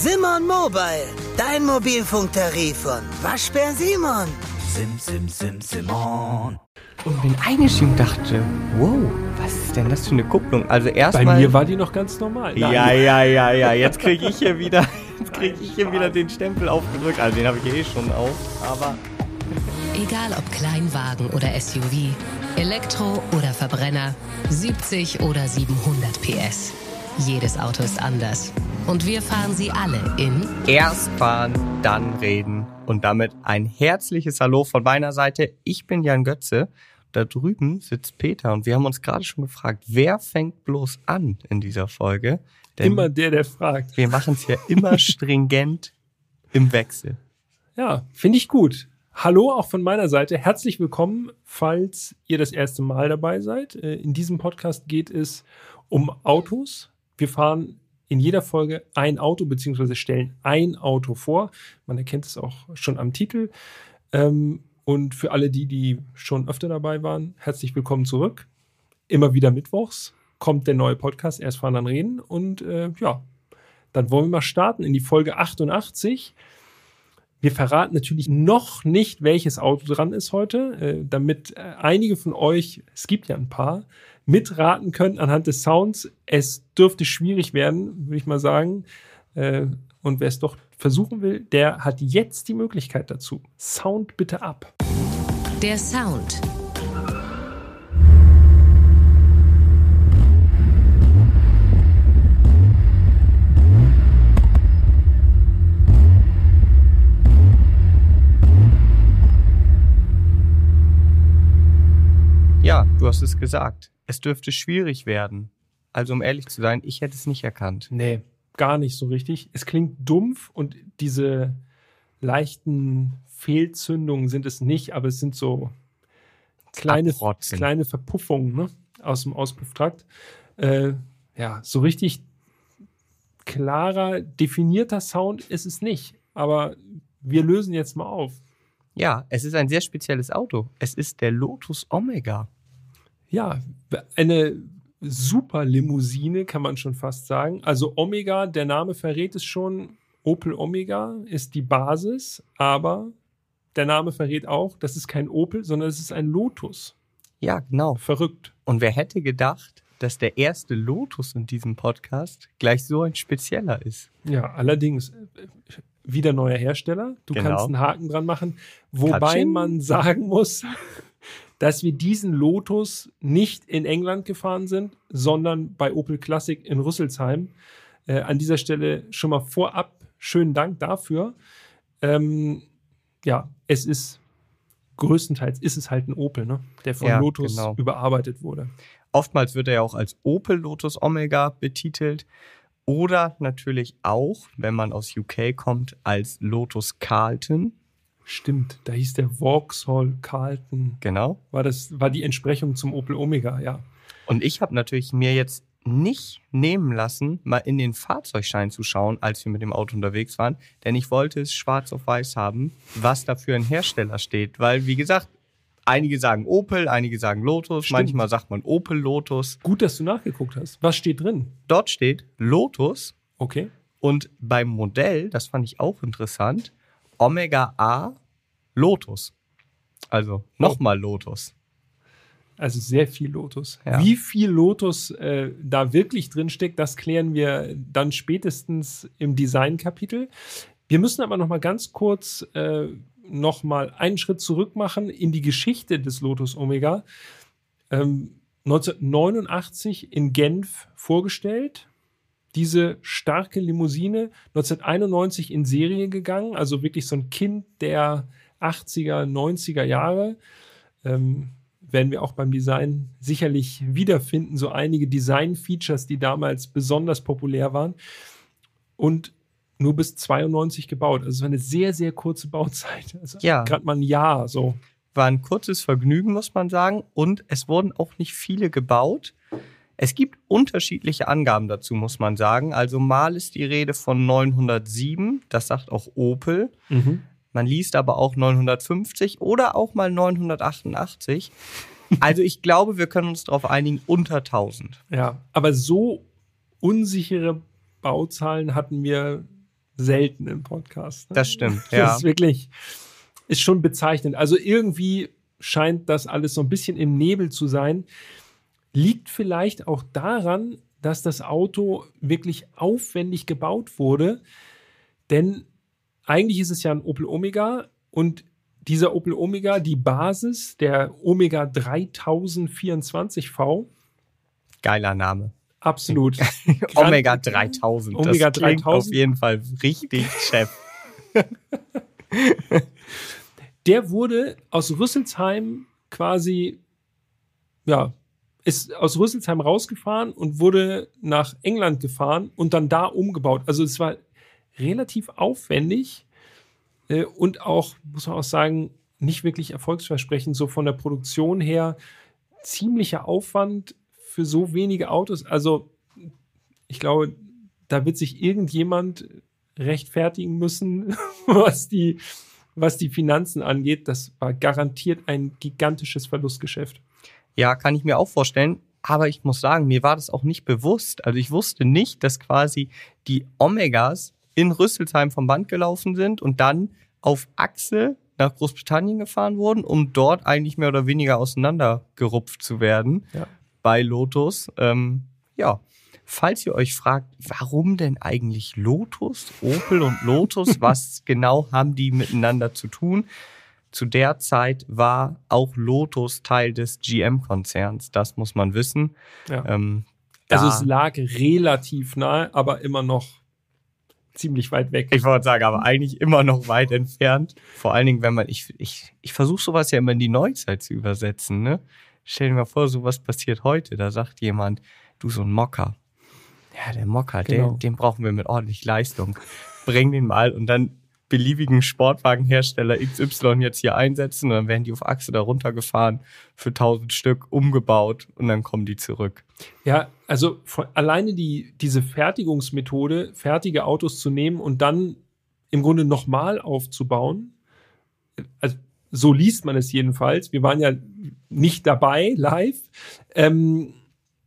Simon Mobile, dein Mobilfunktarif von Waschbär Simon. Sim, sim, sim, Simon. Und bin eingestiegen und dachte, wow, was ist denn das für eine Kupplung? Also Bei erstmal. mir war die noch ganz normal. Nein. ja, ja, ja, ja. Jetzt kriege ich hier wieder, jetzt kriege ich hier wieder den Stempel aufgedrückt. Also den habe ich eh schon auf. Aber Egal ob Kleinwagen oder SUV, Elektro oder Verbrenner, 70 oder 700 PS. Jedes Auto ist anders. Und wir fahren sie alle in erst fahren, dann reden. Und damit ein herzliches Hallo von meiner Seite. Ich bin Jan Götze. Da drüben sitzt Peter und wir haben uns gerade schon gefragt, wer fängt bloß an in dieser Folge? Denn Immer der, der fragt. wir machen es ja immer stringent im Wechsel. Ja, finde ich gut. Hallo auch von meiner Seite. Herzlich willkommen, falls ihr das erste Mal dabei seid. Äh, In diesem Podcast geht es um Autos. Wir fahren in jeder Folge ein Auto beziehungsweise stellen ein Auto vor. Man erkennt es auch schon am Titel. Ähm, Und für alle die, die schon öfter dabei waren, herzlich willkommen zurück. Immer wieder mittwochs kommt der neue Podcast, erst fahren, dann reden. Und äh, ja, dann wollen wir mal starten in die Folge 88. Wir verraten natürlich noch nicht, welches Auto dran ist heute, äh, damit äh, einige von euch, es gibt ja ein paar, mitraten können anhand des Sounds. Es dürfte schwierig werden, würde ich mal sagen. Äh, und wer es doch versuchen will, der hat jetzt die Möglichkeit dazu. Sound bitte ab. der Sound. Ja, du hast es gesagt. Es dürfte schwierig werden. Also um ehrlich zu sein, ich hätte es nicht erkannt. Nee, gar nicht so richtig. Es klingt dumpf und diese leichten Fehlzündungen sind es nicht, aber es sind so kleine, Abrotzen. kleine Verpuffungen ne? aus dem Auspufftrakt. Äh, ja, so richtig klarer, definierter Sound ist es nicht. Aber wir lösen jetzt mal auf. Ja, es ist ein sehr spezielles Auto. Es ist der Lotus Omega. Ja, eine super Limousine, kann man schon fast sagen. Also Omega, der Name verrät es schon. Opel Omega ist die Basis, aber der Name verrät auch, das ist kein Opel, sondern es ist ein Lotus. Ja, genau. Verrückt. Und wer hätte gedacht, dass der erste Lotus in diesem Podcast gleich so ein spezieller ist? Ja, allerdings wieder neuer Hersteller. Du Genau. kannst einen Haken dran machen. Wobei Katsching. man sagen muss, dass wir diesen Lotus nicht in England gefahren sind, sondern bei Opel Classic in Rüsselsheim. Äh, an dieser Stelle schon mal vorab schönen Dank dafür. Ähm, ja, es ist größtenteils ist es halt ein Opel, ne? der von Ja, Lotus genau. überarbeitet wurde. Oftmals wird er ja auch als Opel Lotus Omega betitelt. Oder natürlich auch, wenn man aus UK kommt, als Lotus Carlton. Stimmt, da hieß der Vauxhall Carlton. Genau. War das war die Entsprechung zum Opel Omega, ja. Und ich habe natürlich mir jetzt nicht nehmen lassen, mal in den Fahrzeugschein zu schauen, als wir mit dem Auto unterwegs waren. Denn ich wollte es schwarz auf weiß haben, was da für ein Hersteller steht. Weil, wie gesagt, einige sagen Opel, einige sagen Lotus, Stimmt. manchmal sagt man Opel Lotus. Gut, dass du nachgeguckt hast. Was steht drin? Dort steht Lotus Okay. und beim Modell, das fand ich auch interessant, Omega A Lotus. Also nochmal Lotus. Also sehr viel Lotus. Ja. Wie viel Lotus äh, da wirklich drin steckt, das klären wir dann spätestens im Designkapitel. Wir müssen aber noch mal ganz kurz äh, noch mal einen Schritt zurück machen in die Geschichte des Lotus Omega. Ähm, 1989 in Genf vorgestellt. Diese starke Limousine 1991 in Serie gegangen, also wirklich so ein Kind der 80er, 90er Jahre. Ähm, werden wir auch beim Design sicherlich wiederfinden, so einige Design-Features, die damals besonders populär waren. Und nur bis 92 gebaut. Also es war eine sehr, sehr kurze Bauzeit. Also Ja. Gerade mal ein Jahr so. War ein kurzes Vergnügen, muss man sagen. Und es wurden auch nicht viele gebaut. Es gibt unterschiedliche Angaben dazu, muss man sagen. Also mal ist die Rede von 907, das sagt auch Opel. Man liest aber auch 950 oder auch mal 988. Also ich glaube, wir können uns darauf einigen, unter 1000. Ja, aber so unsichere Bauzahlen hatten wir selten im Podcast. Ne? Das stimmt, Das ja. ist wirklich, ist schon bezeichnend. Also irgendwie scheint das alles so ein bisschen im Nebel zu sein. Liegt vielleicht auch daran, dass das Auto wirklich aufwendig gebaut wurde. Denn eigentlich ist es ja ein Opel Omega und dieser Opel Omega, die Basis, der Omega 3024V, Geiler Name. absolut. Omega 3000. Omega das klingt 3000. auf jeden Fall richtig Chef. Der wurde aus Rüsselsheim quasi, ja, ist aus Rüsselsheim rausgefahren und wurde nach England gefahren und dann da umgebaut. Also es war relativ aufwendig äh, und auch, muss man auch sagen, nicht wirklich erfolgsversprechend, so von der Produktion her. Ziemlicher Aufwand für so wenige Autos. Also ich glaube, da wird sich irgendjemand rechtfertigen müssen, was die, was die Finanzen angeht. Das war garantiert ein gigantisches Verlustgeschäft. Ja, kann ich mir auch vorstellen. Aber ich muss sagen, mir war das auch nicht bewusst. Also ich wusste nicht, dass quasi die Omegas in Rüsselsheim vom Band gelaufen sind und dann auf Achse nach Großbritannien gefahren wurden, um dort eigentlich mehr oder weniger auseinandergerupft zu werden Ja. bei Lotus. Ähm, ja, falls ihr euch fragt, warum denn eigentlich Lotus, Opel und Lotus, was genau haben die miteinander zu tun? Zu der Zeit war auch Lotus Teil des GM-Konzerns. Das muss man wissen. Ja. Ähm, Also es lag relativ nahe, aber immer noch ziemlich weit weg. Ich wollte sagen, aber eigentlich immer noch weit entfernt. Vor allen Dingen, wenn man, ich, ich, ich versuche sowas ja immer in die Neuzeit zu übersetzen, ne? Stell dir mal vor, sowas passiert heute. Da sagt jemand, du so ein Mocker. Ja, der Mocker, Genau. den, den brauchen wir mit ordentlich Leistung. Bring den mal und dann beliebigen Sportwagenhersteller XY jetzt hier einsetzen und dann werden die auf Achse da runtergefahren für 1000 Stück umgebaut und dann kommen die zurück. Ja, also von, alleine die, diese Fertigungsmethode, fertige Autos zu nehmen und dann im Grunde nochmal aufzubauen, also so liest man es jedenfalls. Wir waren ja nicht dabei live. Ähm,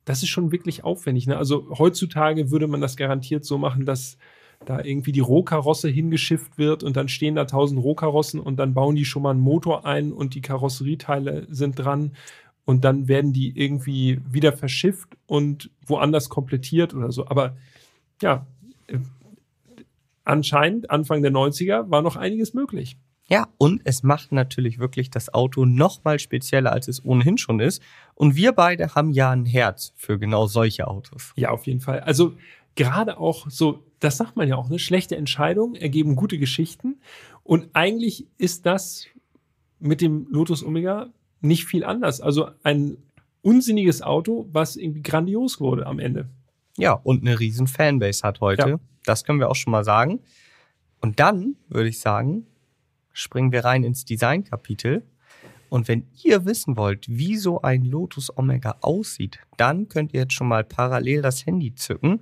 das ist schon wirklich aufwendig. Ne? Also heutzutage würde man das garantiert so machen, dass da irgendwie die Rohkarosse hingeschifft wird und dann stehen da tausend Rohkarossen und dann bauen die schon mal einen Motor ein und die Karosserieteile sind dran und dann werden die irgendwie wieder verschifft und woanders komplettiert oder so. Aber ja, äh, anscheinend Anfang der 90er war noch einiges möglich. Ja, und es macht natürlich wirklich das Auto noch mal spezieller, als es ohnehin schon ist. Und wir beide haben ja ein Herz für genau solche Autos. Ja, auf jeden Fall. Also gerade auch so, das sagt man ja auch, ne? Schlechte Entscheidungen ergeben gute Geschichten. Und eigentlich ist das mit dem Lotus Omega nicht viel anders. Also ein unsinniges Auto, was irgendwie grandios wurde am Ende. Ja, und eine riesen Fanbase hat heute. Ja. Das können wir auch schon mal sagen. Und dann würde ich sagen, springen wir rein ins Design-Kapitel. Und wenn ihr wissen wollt, wie so ein Lotus Omega aussieht, dann könnt ihr jetzt schon mal parallel das Handy zücken,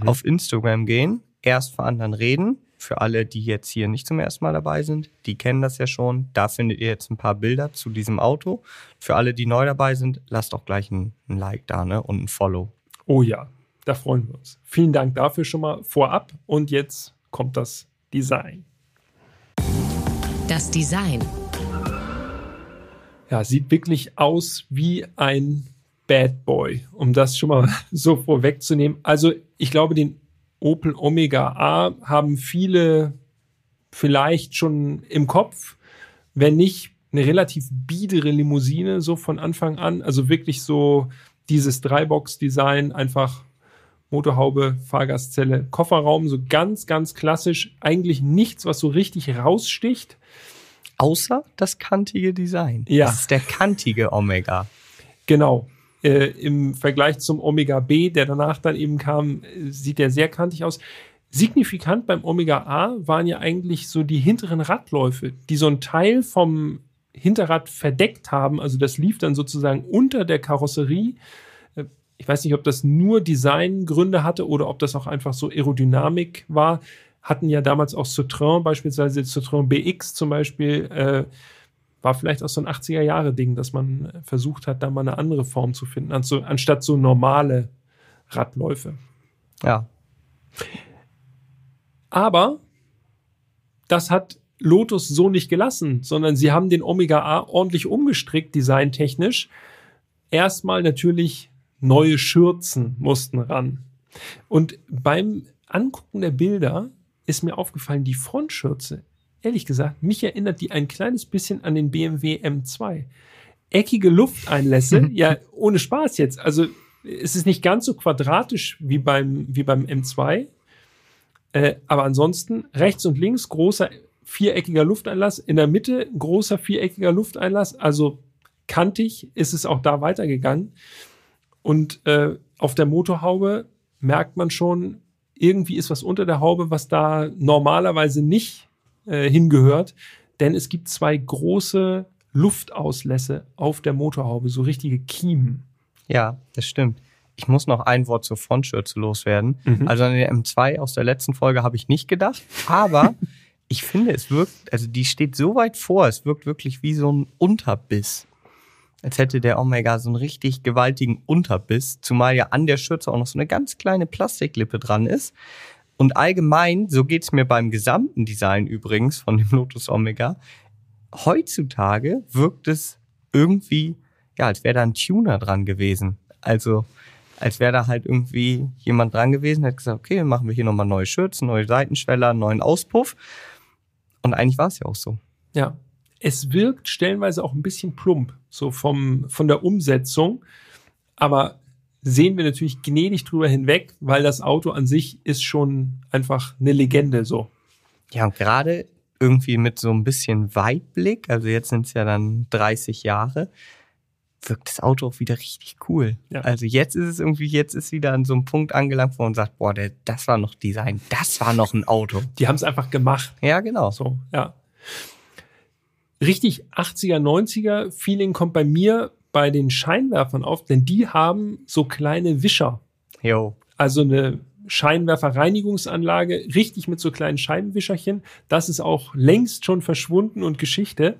auf Instagram gehen, erst vor anderen reden. Für alle, die jetzt hier nicht zum ersten Mal dabei sind, die kennen das ja schon. Da findet ihr jetzt ein paar Bilder zu diesem Auto. Für alle, die neu dabei sind, lasst auch gleich ein, ein Like da ne? und ein Follow. Oh ja, da freuen wir uns. Vielen Dank dafür schon mal vorab. Und jetzt kommt das Design. Das Design. Ja, sieht wirklich aus wie ein Bad Boy, um das schon mal so vorwegzunehmen. Also ich glaube, den Opel Omega A haben viele vielleicht schon im Kopf, wenn nicht eine relativ biedere Limousine so von Anfang an. Also wirklich so dieses Dreibox-Design, einfach Motorhaube, Fahrgastzelle, Kofferraum, so ganz, ganz klassisch. Eigentlich nichts, was so richtig raussticht. Außer das kantige Design. Ja. Das ist der kantige Omega. Genau. Äh, Im Vergleich zum Omega B, der danach dann eben kam, äh, sieht der sehr kantig aus. Signifikant beim Omega A waren ja eigentlich so die hinteren Radläufe, die so einen Teil vom Hinterrad verdeckt haben. Also das lief dann sozusagen unter der Karosserie. Äh, Ich weiß nicht, ob das nur Designgründe hatte oder ob das auch einfach so Aerodynamik war. Hatten ja damals auch Citroën, beispielsweise Citroën BX zum Beispiel, äh, war vielleicht auch so ein 80er-Jahre-Ding, dass man versucht hat, da mal eine andere Form zu finden, anstatt so normale Radläufe. Ja. Aber das hat Lotus so nicht gelassen, sondern sie haben den Omega A ordentlich umgestrickt, designtechnisch. Erstmal natürlich neue Schürzen mussten ran. Und beim Angucken der Bilder ist mir aufgefallen, die Frontschürze, ehrlich gesagt, mich erinnert die ein kleines bisschen an den BMW M2. Eckige Lufteinlässe, ja, ohne Spaß jetzt. Also es ist nicht ganz so quadratisch wie beim, wie beim M2. Äh, aber ansonsten rechts und links großer viereckiger Lufteinlass, in der Mitte großer viereckiger Lufteinlass, also kantig ist es auch da weitergegangen. Und äh, auf der Motorhaube merkt man schon, irgendwie ist was unter der Haube, was da normalerweise nicht äh, hingehört. Denn es gibt zwei große Luftauslässe auf der Motorhaube, so richtige Kiemen. Ja, das stimmt. Ich muss noch ein Wort zur Frontschürze loswerden. Mhm. Also an der M2 aus der letzten Folge habe ich nicht gedacht, aber ich finde, es wirkt, also die steht so weit vor, es wirkt wirklich wie so ein Unterbiss. Als hätte der Omega so einen richtig gewaltigen Unterbiss, zumal ja an der Schürze auch noch so eine ganz kleine Plastiklippe dran ist. Und allgemein, so geht's mir beim gesamten Design übrigens von dem Lotus Omega, heutzutage wirkt es irgendwie, ja, als wäre da ein Tuner dran gewesen. Also, als wäre da halt irgendwie jemand dran gewesen, hat gesagt, okay, machen wir hier nochmal neue Schürzen, neue Seitenschweller, neuen Auspuff. Und eigentlich war es ja auch so. Ja. Es wirkt stellenweise auch ein bisschen plump, so vom, von der Umsetzung. Aber sehen wir natürlich gnädig drüber hinweg, weil das Auto an sich ist schon einfach eine Legende, so. Ja, und gerade irgendwie mit so ein bisschen Weitblick, also jetzt sind es ja dann 30 Jahre, wirkt das Auto auch wieder richtig cool. Ja. Also jetzt ist es irgendwie, jetzt ist wieder an so einem Punkt angelangt, wo man sagt, boah, der, das war noch Design, das war noch ein Auto. Die haben es einfach gemacht. Ja, genau. So, ja. Richtig 80er, 90er Feeling kommt bei mir bei den Scheinwerfern auf, denn die haben so kleine Wischer. Jo. Also eine Scheinwerferreinigungsanlage, richtig mit so kleinen Scheibenwischerchen. Das ist auch längst schon verschwunden und Geschichte.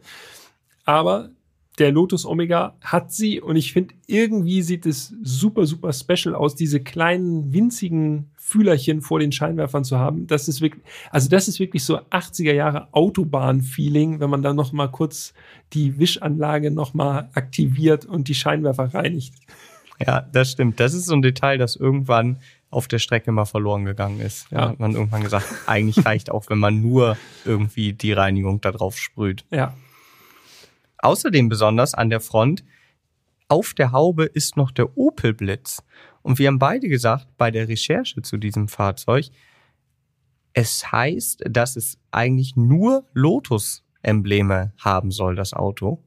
Aber der Lotus Omega hat sie und ich finde, irgendwie sieht es super, super special aus, diese kleinen, winzigen Fühlerchen vor den Scheinwerfern zu haben. Das ist wirklich, also das ist wirklich so 80er Jahre Autobahn-Feeling, wenn man da noch mal kurz die Wischanlage noch mal aktiviert und die Scheinwerfer reinigt. Ja, das stimmt. Das ist so ein Detail, das irgendwann auf der Strecke mal verloren gegangen ist. Ja. Da hat man irgendwann gesagt, eigentlich reicht auch, wenn man nur irgendwie die Reinigung da drauf sprüht. Ja, Außerdem besonders an der Front, auf der Haube ist noch der Opel Blitz. Und wir haben beide gesagt, bei der Recherche zu diesem Fahrzeug, es heißt, dass es eigentlich nur Lotus-Embleme haben soll, das Auto.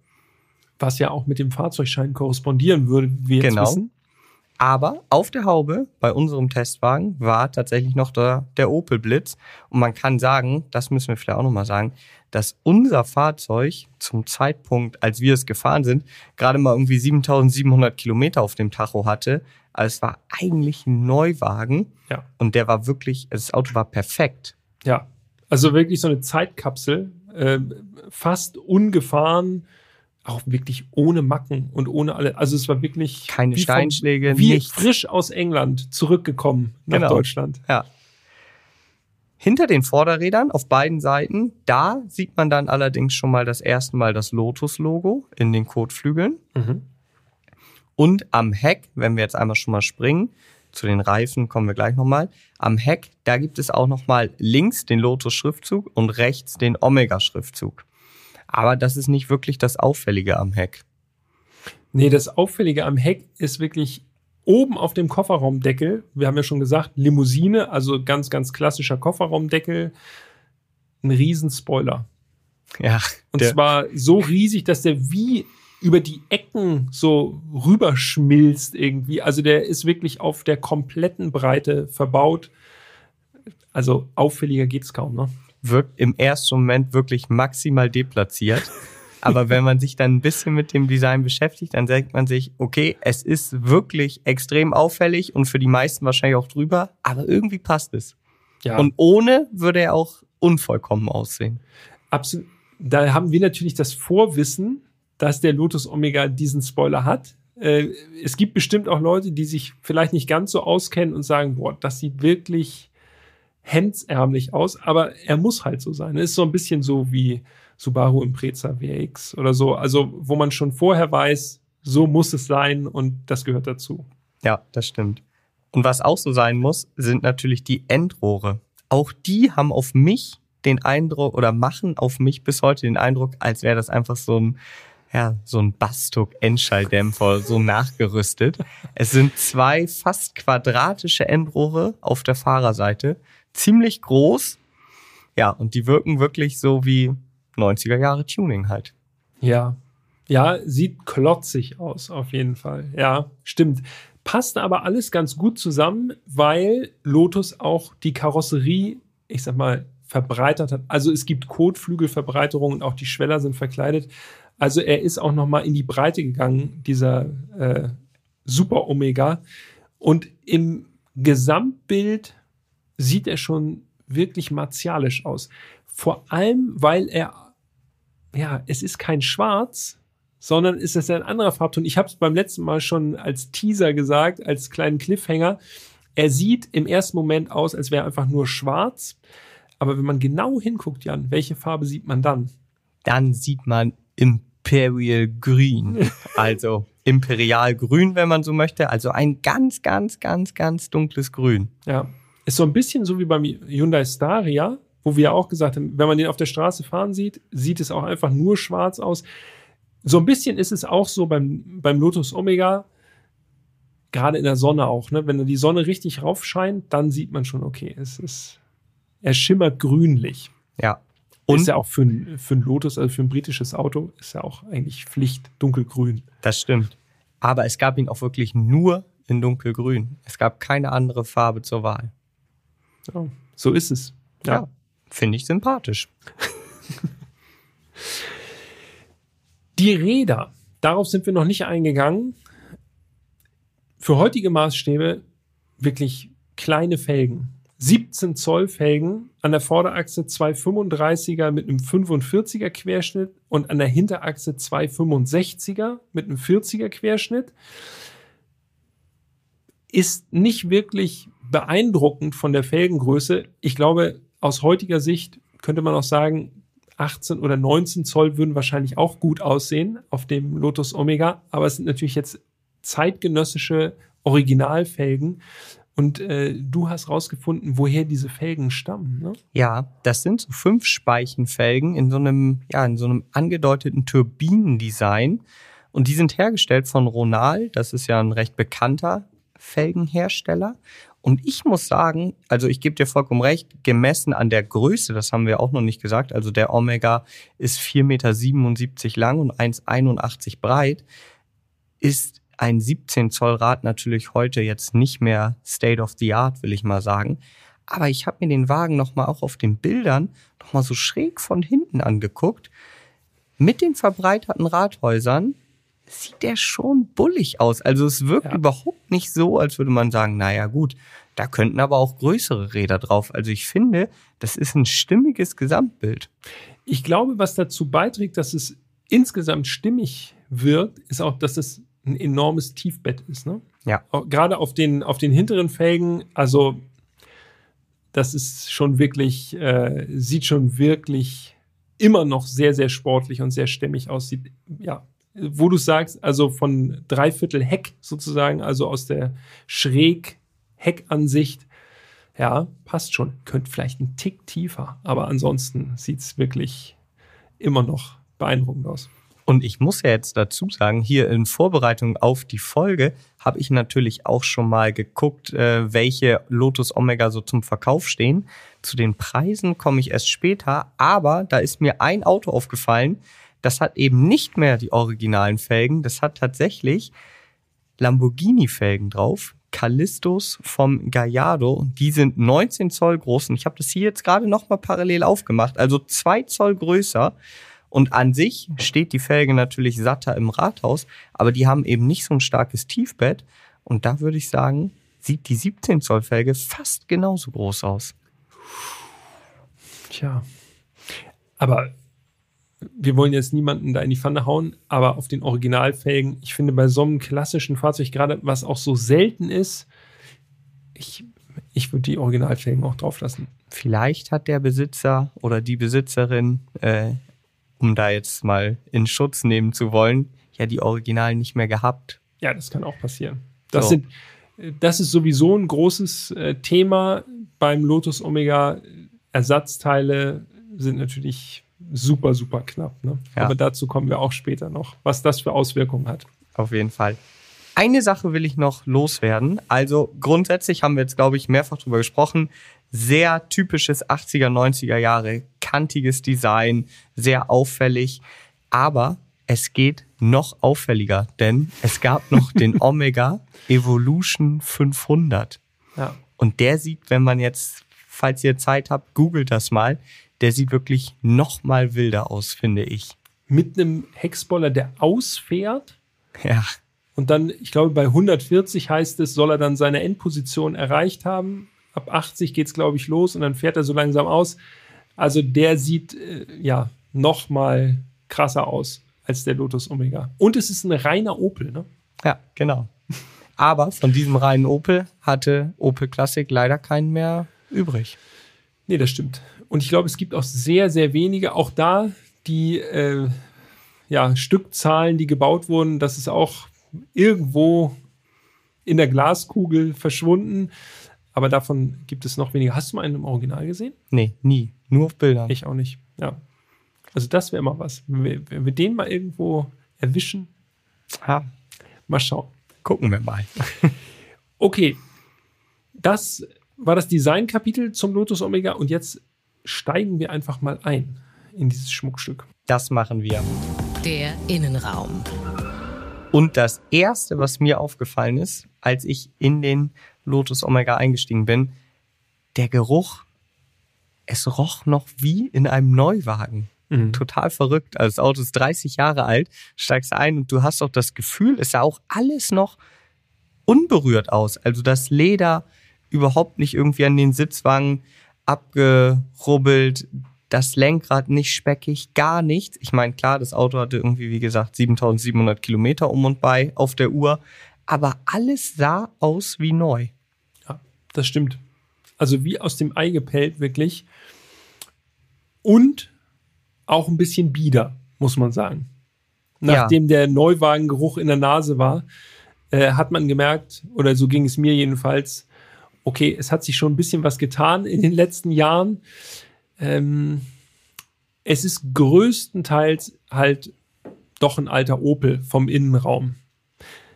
was ja auch mit dem Fahrzeugschein korrespondieren würde, wie wir jetzt Genau. wissen. Aber auf der Haube bei unserem Testwagen war tatsächlich noch der, der Opel Blitz. Und man kann sagen, das müssen wir vielleicht auch nochmal sagen, dass unser Fahrzeug zum Zeitpunkt, als wir es gefahren sind, gerade mal irgendwie 7700 Kilometer auf dem Tacho hatte. Also es war eigentlich ein Neuwagen. Ja. Und der war wirklich, das Auto war perfekt. Ja, also wirklich so eine Zeitkapsel, äh, fast ungefahren, auch wirklich ohne Macken und ohne alle. Also es war wirklich Keine wie vom- Steinschläge, wie nichts. frisch aus England zurückgekommen nach Genau. Deutschland. Ja. Hinter den Vorderrädern auf beiden Seiten, da sieht man dann allerdings schon mal das erste Mal das Lotus-Logo in den Kotflügeln. Mhm. Und am Heck, wenn wir jetzt einmal schon mal springen, zu den Reifen kommen wir gleich nochmal. Am Heck, da gibt es auch nochmal links den Lotus-Schriftzug und rechts den Omega-Schriftzug. Aber das ist nicht wirklich das Auffällige am Heck. Nee, das Auffällige am Heck ist wirklich oben auf dem Kofferraumdeckel. Wir haben ja schon gesagt, Limousine, also ganz, ganz klassischer Kofferraumdeckel. Ein Riesenspoiler. Ja, Und zwar so riesig, dass der wie über die Ecken so rüberschmilzt irgendwie. Also der ist wirklich auf der kompletten Breite verbaut. Also auffälliger geht's kaum, ne? Wirkt im ersten Moment wirklich maximal deplatziert. Aber wenn man sich dann ein bisschen mit dem Design beschäftigt, dann denkt man sich, okay, es ist wirklich extrem auffällig und für die meisten wahrscheinlich auch drüber, aber irgendwie passt es. Ja. Und ohne würde er auch unvollkommen aussehen. absolut. Da haben wir natürlich das Vorwissen, dass der Lotus Omega diesen Spoiler hat. Äh, es gibt bestimmt auch Leute, die sich vielleicht nicht ganz so auskennen und sagen, boah, das sieht wirklich hemdsärmlich aus, aber er muss halt so sein. Er ist so ein bisschen so wie Subaru Impreza WX oder so, also wo man schon vorher weiß, so muss es sein und das gehört dazu. Ja, das stimmt. Und was auch so sein muss, sind natürlich die Endrohre. Auch die haben auf mich den Eindruck oder machen auf mich bis heute den Eindruck, als wäre das einfach so ein ja, so ein Bastuk-Endschalldämpfer, so nachgerüstet. Es sind zwei fast quadratische Endrohre auf der Fahrerseite. Ziemlich groß. Ja, und die wirken wirklich so wie 90er Jahre Tuning halt. Ja. Ja, sieht klotzig aus, auf jeden Fall. Ja, stimmt. Passt aber alles ganz gut zusammen, weil Lotus auch die Karosserie, ich sag mal, verbreitert hat. Also es gibt Kotflügelverbreiterungen, auch die Schweller sind verkleidet. Also er ist auch noch mal in die Breite gegangen, dieser äh, Super Omega. Und im Gesamtbild sieht er schon wirklich martialisch aus. Vor allem, weil er, ja, es ist kein Schwarz, sondern ist es ein anderer Farbton. Ich habe es beim letzten Mal schon als Teaser gesagt, als kleinen Cliffhanger. Er sieht im ersten Moment aus, als wäre einfach nur schwarz. Aber wenn man genau hinguckt, Jan, welche Farbe sieht man dann? Dann sieht man Imperial Green. Also Imperial Grün, wenn man so möchte. Also ein ganz, ganz, ganz, ganz dunkles Grün. Ja. Ist so ein bisschen so wie beim Hyundai Staria, wo wir auch gesagt haben, wenn man den auf der Straße fahren sieht, sieht es auch einfach nur schwarz aus. So ein bisschen ist es auch so beim, beim Lotus Omega, gerade in der Sonne auch. Ne? Wenn die Sonne richtig rauf scheint, dann sieht man schon, okay, es ist, er schimmert grünlich. Ja. Und ist ja auch für ein, für ein Lotus, also für ein britisches Auto, ist ja auch eigentlich Pflicht dunkelgrün. Das stimmt. Aber es gab ihn auch wirklich nur in dunkelgrün. Es gab keine andere Farbe zur Wahl. Ja, so ist es. Ja, ja finde ich sympathisch. Die Räder, darauf sind wir noch nicht eingegangen. Für heutige Maßstäbe wirklich kleine Felgen. 17 Zoll Felgen, an der Vorderachse zwei 35er mit einem 45er Querschnitt und an der Hinterachse zwei 65er mit einem 40er Querschnitt. Ist nicht wirklich beeindruckend von der Felgengröße. Ich glaube, aus heutiger Sicht könnte man auch sagen, 18 oder 19 Zoll würden wahrscheinlich auch gut aussehen auf dem Lotus Omega, aber es sind natürlich jetzt zeitgenössische Originalfelgen. Und äh, du hast rausgefunden, woher diese Felgen stammen, ne? Ja, das sind so fünf Speichenfelgen in so einem, ja, in so einem angedeuteten Turbinendesign. Und die sind hergestellt von Ronal. Das ist ja ein recht bekannter Felgenhersteller. Und ich muss sagen, also ich gebe dir vollkommen recht, gemessen an der Größe, das haben wir auch noch nicht gesagt, also der Omega ist 4,77 Meter lang und 1,81 breit, ist ein 17 Zoll Rad natürlich heute jetzt nicht mehr State of the Art, will ich mal sagen. Aber ich habe mir den Wagen nochmal auch auf den Bildern nochmal so schräg von hinten angeguckt. Mit den verbreiterten Radhäusern sieht der schon bullig aus. Also es wirkt ja. überhaupt nicht so, als würde man sagen, naja gut, da könnten aber auch größere Räder drauf. Also ich finde, das ist ein stimmiges Gesamtbild. Ich glaube, was dazu beiträgt, dass es insgesamt stimmig wirkt, ist auch, dass es ein enormes Tiefbett ist. Ne? Ja. Gerade auf den, auf den hinteren Felgen, also das ist schon wirklich, äh, sieht schon wirklich immer noch sehr, sehr sportlich und sehr stämmig aus. Sieht, ja, wo du sagst, also von Dreiviertel Heck sozusagen, also aus der schräg Heckansicht, ja, passt schon. Könnte vielleicht ein Tick tiefer, aber ansonsten sieht es wirklich immer noch beeindruckend aus. Und ich muss ja jetzt dazu sagen, hier in Vorbereitung auf die Folge habe ich natürlich auch schon mal geguckt, äh, welche Lotus Omega so zum Verkauf stehen. Zu den Preisen komme ich erst später, aber da ist mir ein Auto aufgefallen, das hat eben nicht mehr die originalen Felgen, das hat tatsächlich Lamborghini-Felgen drauf. Callistos vom Gallardo. Die sind 19 Zoll groß und ich habe das hier jetzt gerade nochmal parallel aufgemacht, also zwei Zoll größer. Und an sich steht die Felge natürlich satter im Rathaus, aber die haben eben nicht so ein starkes Tiefbett. Und da würde ich sagen, sieht die 17 Zoll Felge fast genauso groß aus. Tja. Aber wir wollen jetzt niemanden da in die Pfanne hauen, aber auf den Originalfelgen, ich finde bei so einem klassischen Fahrzeug, gerade was auch so selten ist, ich, Ich würde die Originalfelgen auch drauf lassen. Vielleicht hat der Besitzer oder die Besitzerin, äh, um da jetzt mal in Schutz nehmen zu wollen, ja die Originalen nicht mehr gehabt. Ja, das kann auch passieren. Das, So. sind, das ist sowieso ein großes äh, Thema beim Lotus Omega. Ersatzteile sind natürlich super, super knapp. Ne? Ja. Aber dazu kommen wir auch später noch, was das für Auswirkungen hat. Auf jeden Fall. Eine Sache will ich noch loswerden. Also grundsätzlich haben wir jetzt, glaube ich, mehrfach drüber gesprochen. Sehr typisches 80er, 90er Jahre, kantiges Design, sehr auffällig. Aber es geht noch auffälliger, denn es gab noch den Omega Evolution 500. Ja. Und der sieht, wenn man jetzt, falls ihr Zeit habt, googelt das mal, der sieht wirklich noch mal wilder aus, finde ich. Mit einem Hexboller, der ausfährt Ja, und dann, ich glaube, bei 140 heißt es, soll er dann seine Endposition erreicht haben. Ab 80 geht es, glaube ich, los und dann fährt er so langsam aus. Also der sieht äh, ja noch mal krasser aus als der Lotus Omega. Und es ist ein reiner Opel, ne? ja, genau. Aber von diesem reinen Opel hatte Opel Classic leider keinen mehr übrig. Nee, das stimmt. Und ich glaube, es gibt auch sehr, sehr wenige, auch da die äh, ja, Stückzahlen, die gebaut wurden, das ist auch irgendwo in der Glaskugel verschwunden. Aber davon gibt es noch weniger. Hast du mal einen im Original gesehen? Nee, nie. Nur auf Bildern. Ich auch nicht. Ja. Also das wäre mal was. Wenn wir, wenn wir den mal irgendwo erwischen, ja, mal schauen. gucken wir mal. Okay, das war das Designkapitel zum Lotus Omega und jetzt steigen wir einfach mal ein in dieses Schmuckstück. Das machen wir. Der Innenraum. Und das erste, was mir aufgefallen ist, als ich in den Lotus Omega eingestiegen bin, der Geruch, es roch noch wie in einem Neuwagen. Total verrückt. Also das Auto ist 30 Jahre alt, steigst ein und du hast auch das Gefühl, es sah auch alles noch unberührt aus. Also das Leder überhaupt nicht irgendwie an den Sitzwangen abgerubbelt, das Lenkrad nicht speckig, gar nichts. Ich meine, klar, das Auto hatte irgendwie, wie gesagt, 7700 Kilometer um und bei auf der Uhr, aber alles sah aus wie neu. Ja, das stimmt. Also wie aus dem Ei gepellt, wirklich. Und auch ein bisschen bieder, muss man sagen. Nachdem der Neuwagengeruch in der Nase war, äh, hat man gemerkt, oder so ging es mir jedenfalls, okay, es hat sich schon ein bisschen was getan in den letzten Jahren. Ähm, es ist größtenteils halt doch ein alter Opel vom Innenraum.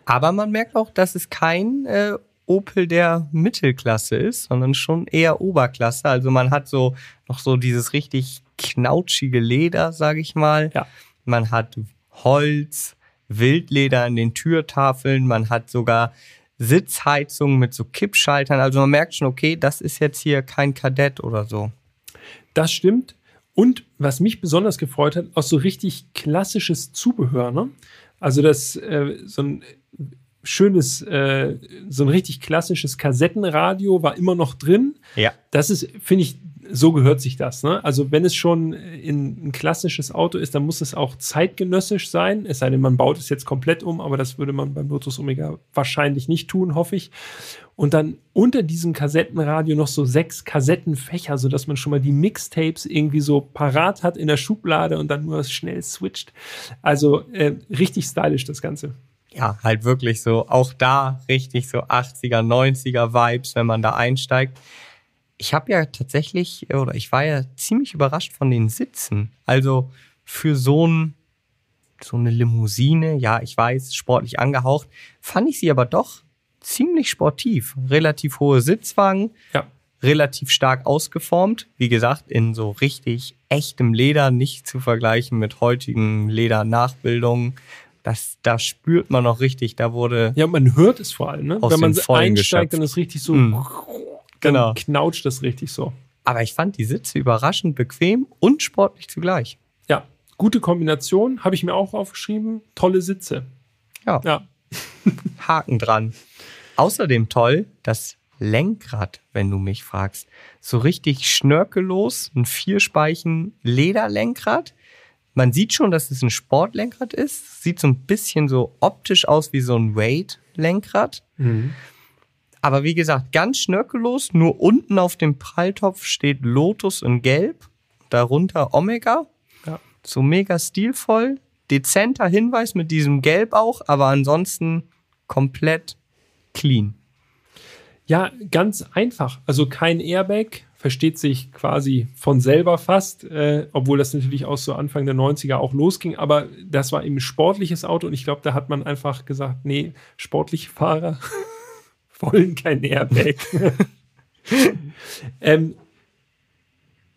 Aber man merkt auch, dass es kein äh, Opel der Mittelklasse ist, sondern schon eher Oberklasse. Also man hat so noch so dieses richtig knautschige Leder, sage ich mal. Ja. Man hat Holz, Wildleder an den Türtafeln, man hat sogar Sitzheizung mit so Kippschaltern. Also man merkt schon, okay, das ist jetzt hier kein Kadett oder so. Das stimmt. Und was mich besonders gefreut hat, auch so richtig klassisches Zubehör. Ne? Also das äh, so ein schönes, äh, so ein richtig klassisches Kassettenradio war immer noch drin. Ja. Das ist, finde ich, so gehört sich das. Ne? Also wenn es schon in ein klassisches Auto ist, dann muss es auch zeitgenössisch sein. Es sei denn, man baut es jetzt komplett um, aber das würde man beim Lotus Omega wahrscheinlich nicht tun, hoffe ich. Und dann unter diesem Kassettenradio noch so sechs Kassettenfächer, sodass man schon mal die Mixtapes irgendwie so parat hat in der Schublade und dann nur schnell switcht. Also äh, richtig stylisch das Ganze. Ja, halt wirklich so, auch da richtig so 80er, 90er Vibes, wenn man da einsteigt. Ich habe ja tatsächlich, oder ich war ja ziemlich überrascht von den Sitzen. Also für so ein, so eine Limousine, ja, ich weiß, sportlich angehaucht, fand ich sie aber doch ziemlich sportiv. Relativ hohe Sitzwagen, Ja. relativ stark ausgeformt. Wie gesagt, in so richtig echtem Leder, nicht zu vergleichen mit heutigen Ledernachbildungen. Das, da spürt man noch richtig, da wurde Ja, man hört es vor allem, ne? Wenn man einsteigt, geschöpft. dann ist richtig so, Mm. Dann Genau. knautscht das richtig so. Aber ich fand die Sitze überraschend bequem und sportlich zugleich. Ja, gute Kombination, habe ich mir auch aufgeschrieben. Tolle Sitze. Ja, Ja, Haken dran. Außerdem toll, das Lenkrad, wenn du mich fragst. So richtig schnörkellos, ein Vierspeichen Lederlenkrad. Man sieht schon, dass es ein Sportlenkrad ist. Sieht so ein bisschen so optisch aus wie so ein Wade-Lenkrad. Aber wie gesagt, ganz schnörkellos, nur unten auf dem Pralltopf steht Lotus in Gelb, darunter Omega. Ja. So mega stilvoll, dezenter Hinweis mit diesem Gelb auch, aber ansonsten komplett clean. Ja, ganz einfach. Also kein Airbag, versteht sich quasi von selber fast, äh, obwohl das natürlich auch so Anfang der 90er auch losging. Aber das war eben ein sportliches Auto und ich glaube, da hat man einfach gesagt, nee, sportliche Fahrer wollen kein Airbag. ähm,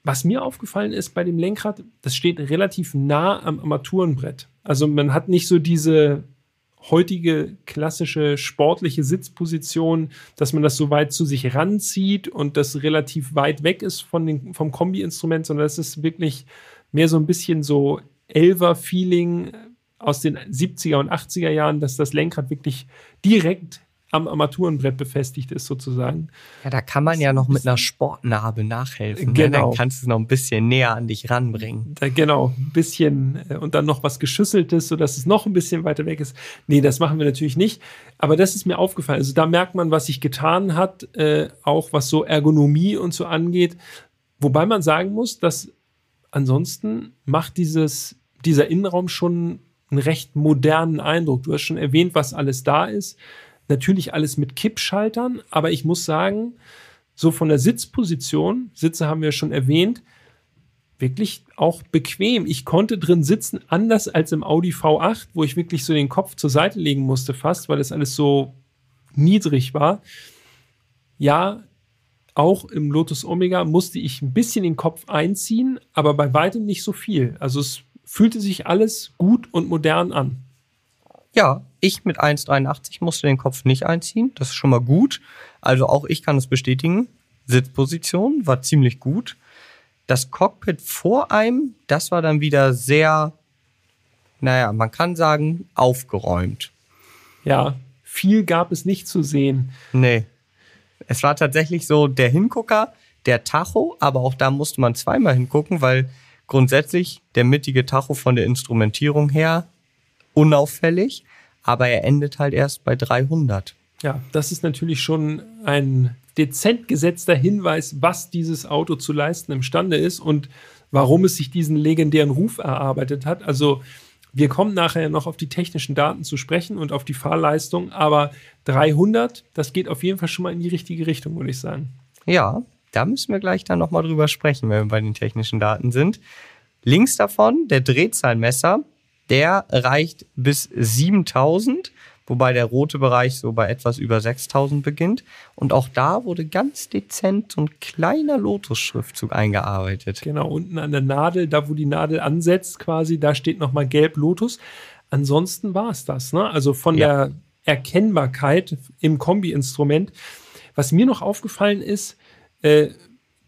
was mir aufgefallen ist bei dem Lenkrad, das steht relativ nah am Armaturenbrett. Also man hat nicht so diese heutige klassische sportliche Sitzposition, dass man das so weit zu sich ranzieht und das relativ weit weg ist von den, vom Kombi-Instrument, sondern es ist wirklich mehr so ein bisschen so Elver-Feeling aus den 70er und 80er Jahren, dass das Lenkrad wirklich direkt am Armaturenbrett befestigt ist, sozusagen. Ja, da kann man ja noch mit einer Sportnarbe nachhelfen. Genau. Ne? Dann kannst du es noch ein bisschen näher an dich ranbringen. Da, genau, ein bisschen äh, und dann noch was Geschüsseltes, sodass es noch ein bisschen weiter weg ist. Nee, das machen wir natürlich nicht. Aber das ist mir aufgefallen. Also da merkt man, was sich getan hat, äh, auch was so Ergonomie und so angeht. Wobei man sagen muss, dass ansonsten macht dieses, dieser Innenraum schon einen recht modernen Eindruck. Du hast schon erwähnt, was alles da ist. Natürlich alles mit Kippschaltern, aber ich muss sagen, so von der Sitzposition, Sitze haben wir schon erwähnt, wirklich auch bequem. Ich konnte drin sitzen, anders als im Audi V8, wo ich wirklich so den Kopf zur Seite legen musste fast, weil das alles so niedrig war. Ja, auch im Lotus Omega musste ich ein bisschen den Kopf einziehen, aber bei weitem nicht so viel. Also es fühlte sich alles gut und modern an. Ja, ich mit 1,83 musste den Kopf nicht einziehen. Das ist schon mal gut. Also auch ich kann es bestätigen. Sitzposition war ziemlich gut. Das Cockpit vor einem, das war dann wieder sehr, naja, man kann sagen, aufgeräumt. Ja, viel gab es nicht zu sehen. Nee. Es war tatsächlich so der Hingucker, der Tacho, aber auch da musste man zweimal hingucken, weil grundsätzlich der mittige Tacho von der Instrumentierung her unauffällig, aber er endet halt erst bei 300. Ja, das ist natürlich schon ein dezent gesetzter Hinweis, was dieses Auto zu leisten imstande ist und warum es sich diesen legendären Ruf erarbeitet hat. Also wir kommen nachher noch auf die technischen Daten zu sprechen und auf die Fahrleistung, aber 300, das geht auf jeden Fall schon mal in die richtige Richtung, würde ich sagen. Ja, da müssen wir gleich dann nochmal drüber sprechen, wenn wir bei den technischen Daten sind. Links davon der Drehzahlmesser, der reicht bis 7000, wobei der rote Bereich so bei etwas über 6000 beginnt. Und auch da wurde ganz dezent so ein kleiner Lotus-Schriftzug eingearbeitet. Genau, unten an der Nadel, da wo die Nadel ansetzt quasi, da steht nochmal gelb Lotus. Ansonsten war es das. Ne? Also von Ja. der Erkennbarkeit im Kombi-Instrument. Was mir noch aufgefallen ist, äh,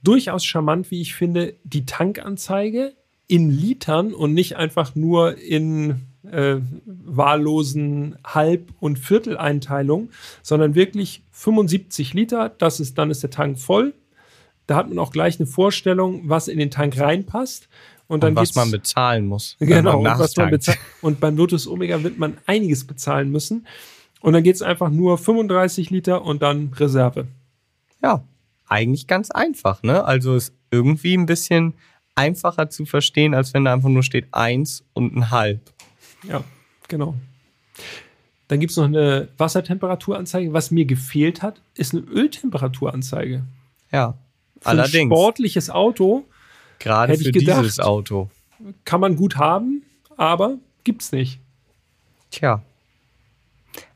durchaus charmant, wie ich finde, die Tankanzeige in Litern und nicht einfach nur in äh, wahllosen Halb- und Vierteleinteilungen, sondern wirklich 75 Liter. Das ist, dann ist der Tank voll. Da hat man auch gleich eine Vorstellung, was in den Tank reinpasst. Und dann Und was man bezahlen muss. Genau, und, was man bezahlt. und beim Lotus Omega wird man einiges bezahlen müssen. Und dann geht es einfach nur 35 Liter und dann Reserve. Ja, eigentlich ganz einfach, ne? Also ist irgendwie ein bisschen einfacher zu verstehen, als wenn da einfach nur steht eins und ein halb. Ja, genau. Dann gibt es noch eine Wassertemperaturanzeige. Was mir gefehlt hat, ist eine Öltemperaturanzeige. Ja, Für ein allerdings. sportliches Auto Gerade hätte ich für gedacht. dieses Auto. kann man gut haben, aber gibt's nicht. Tja.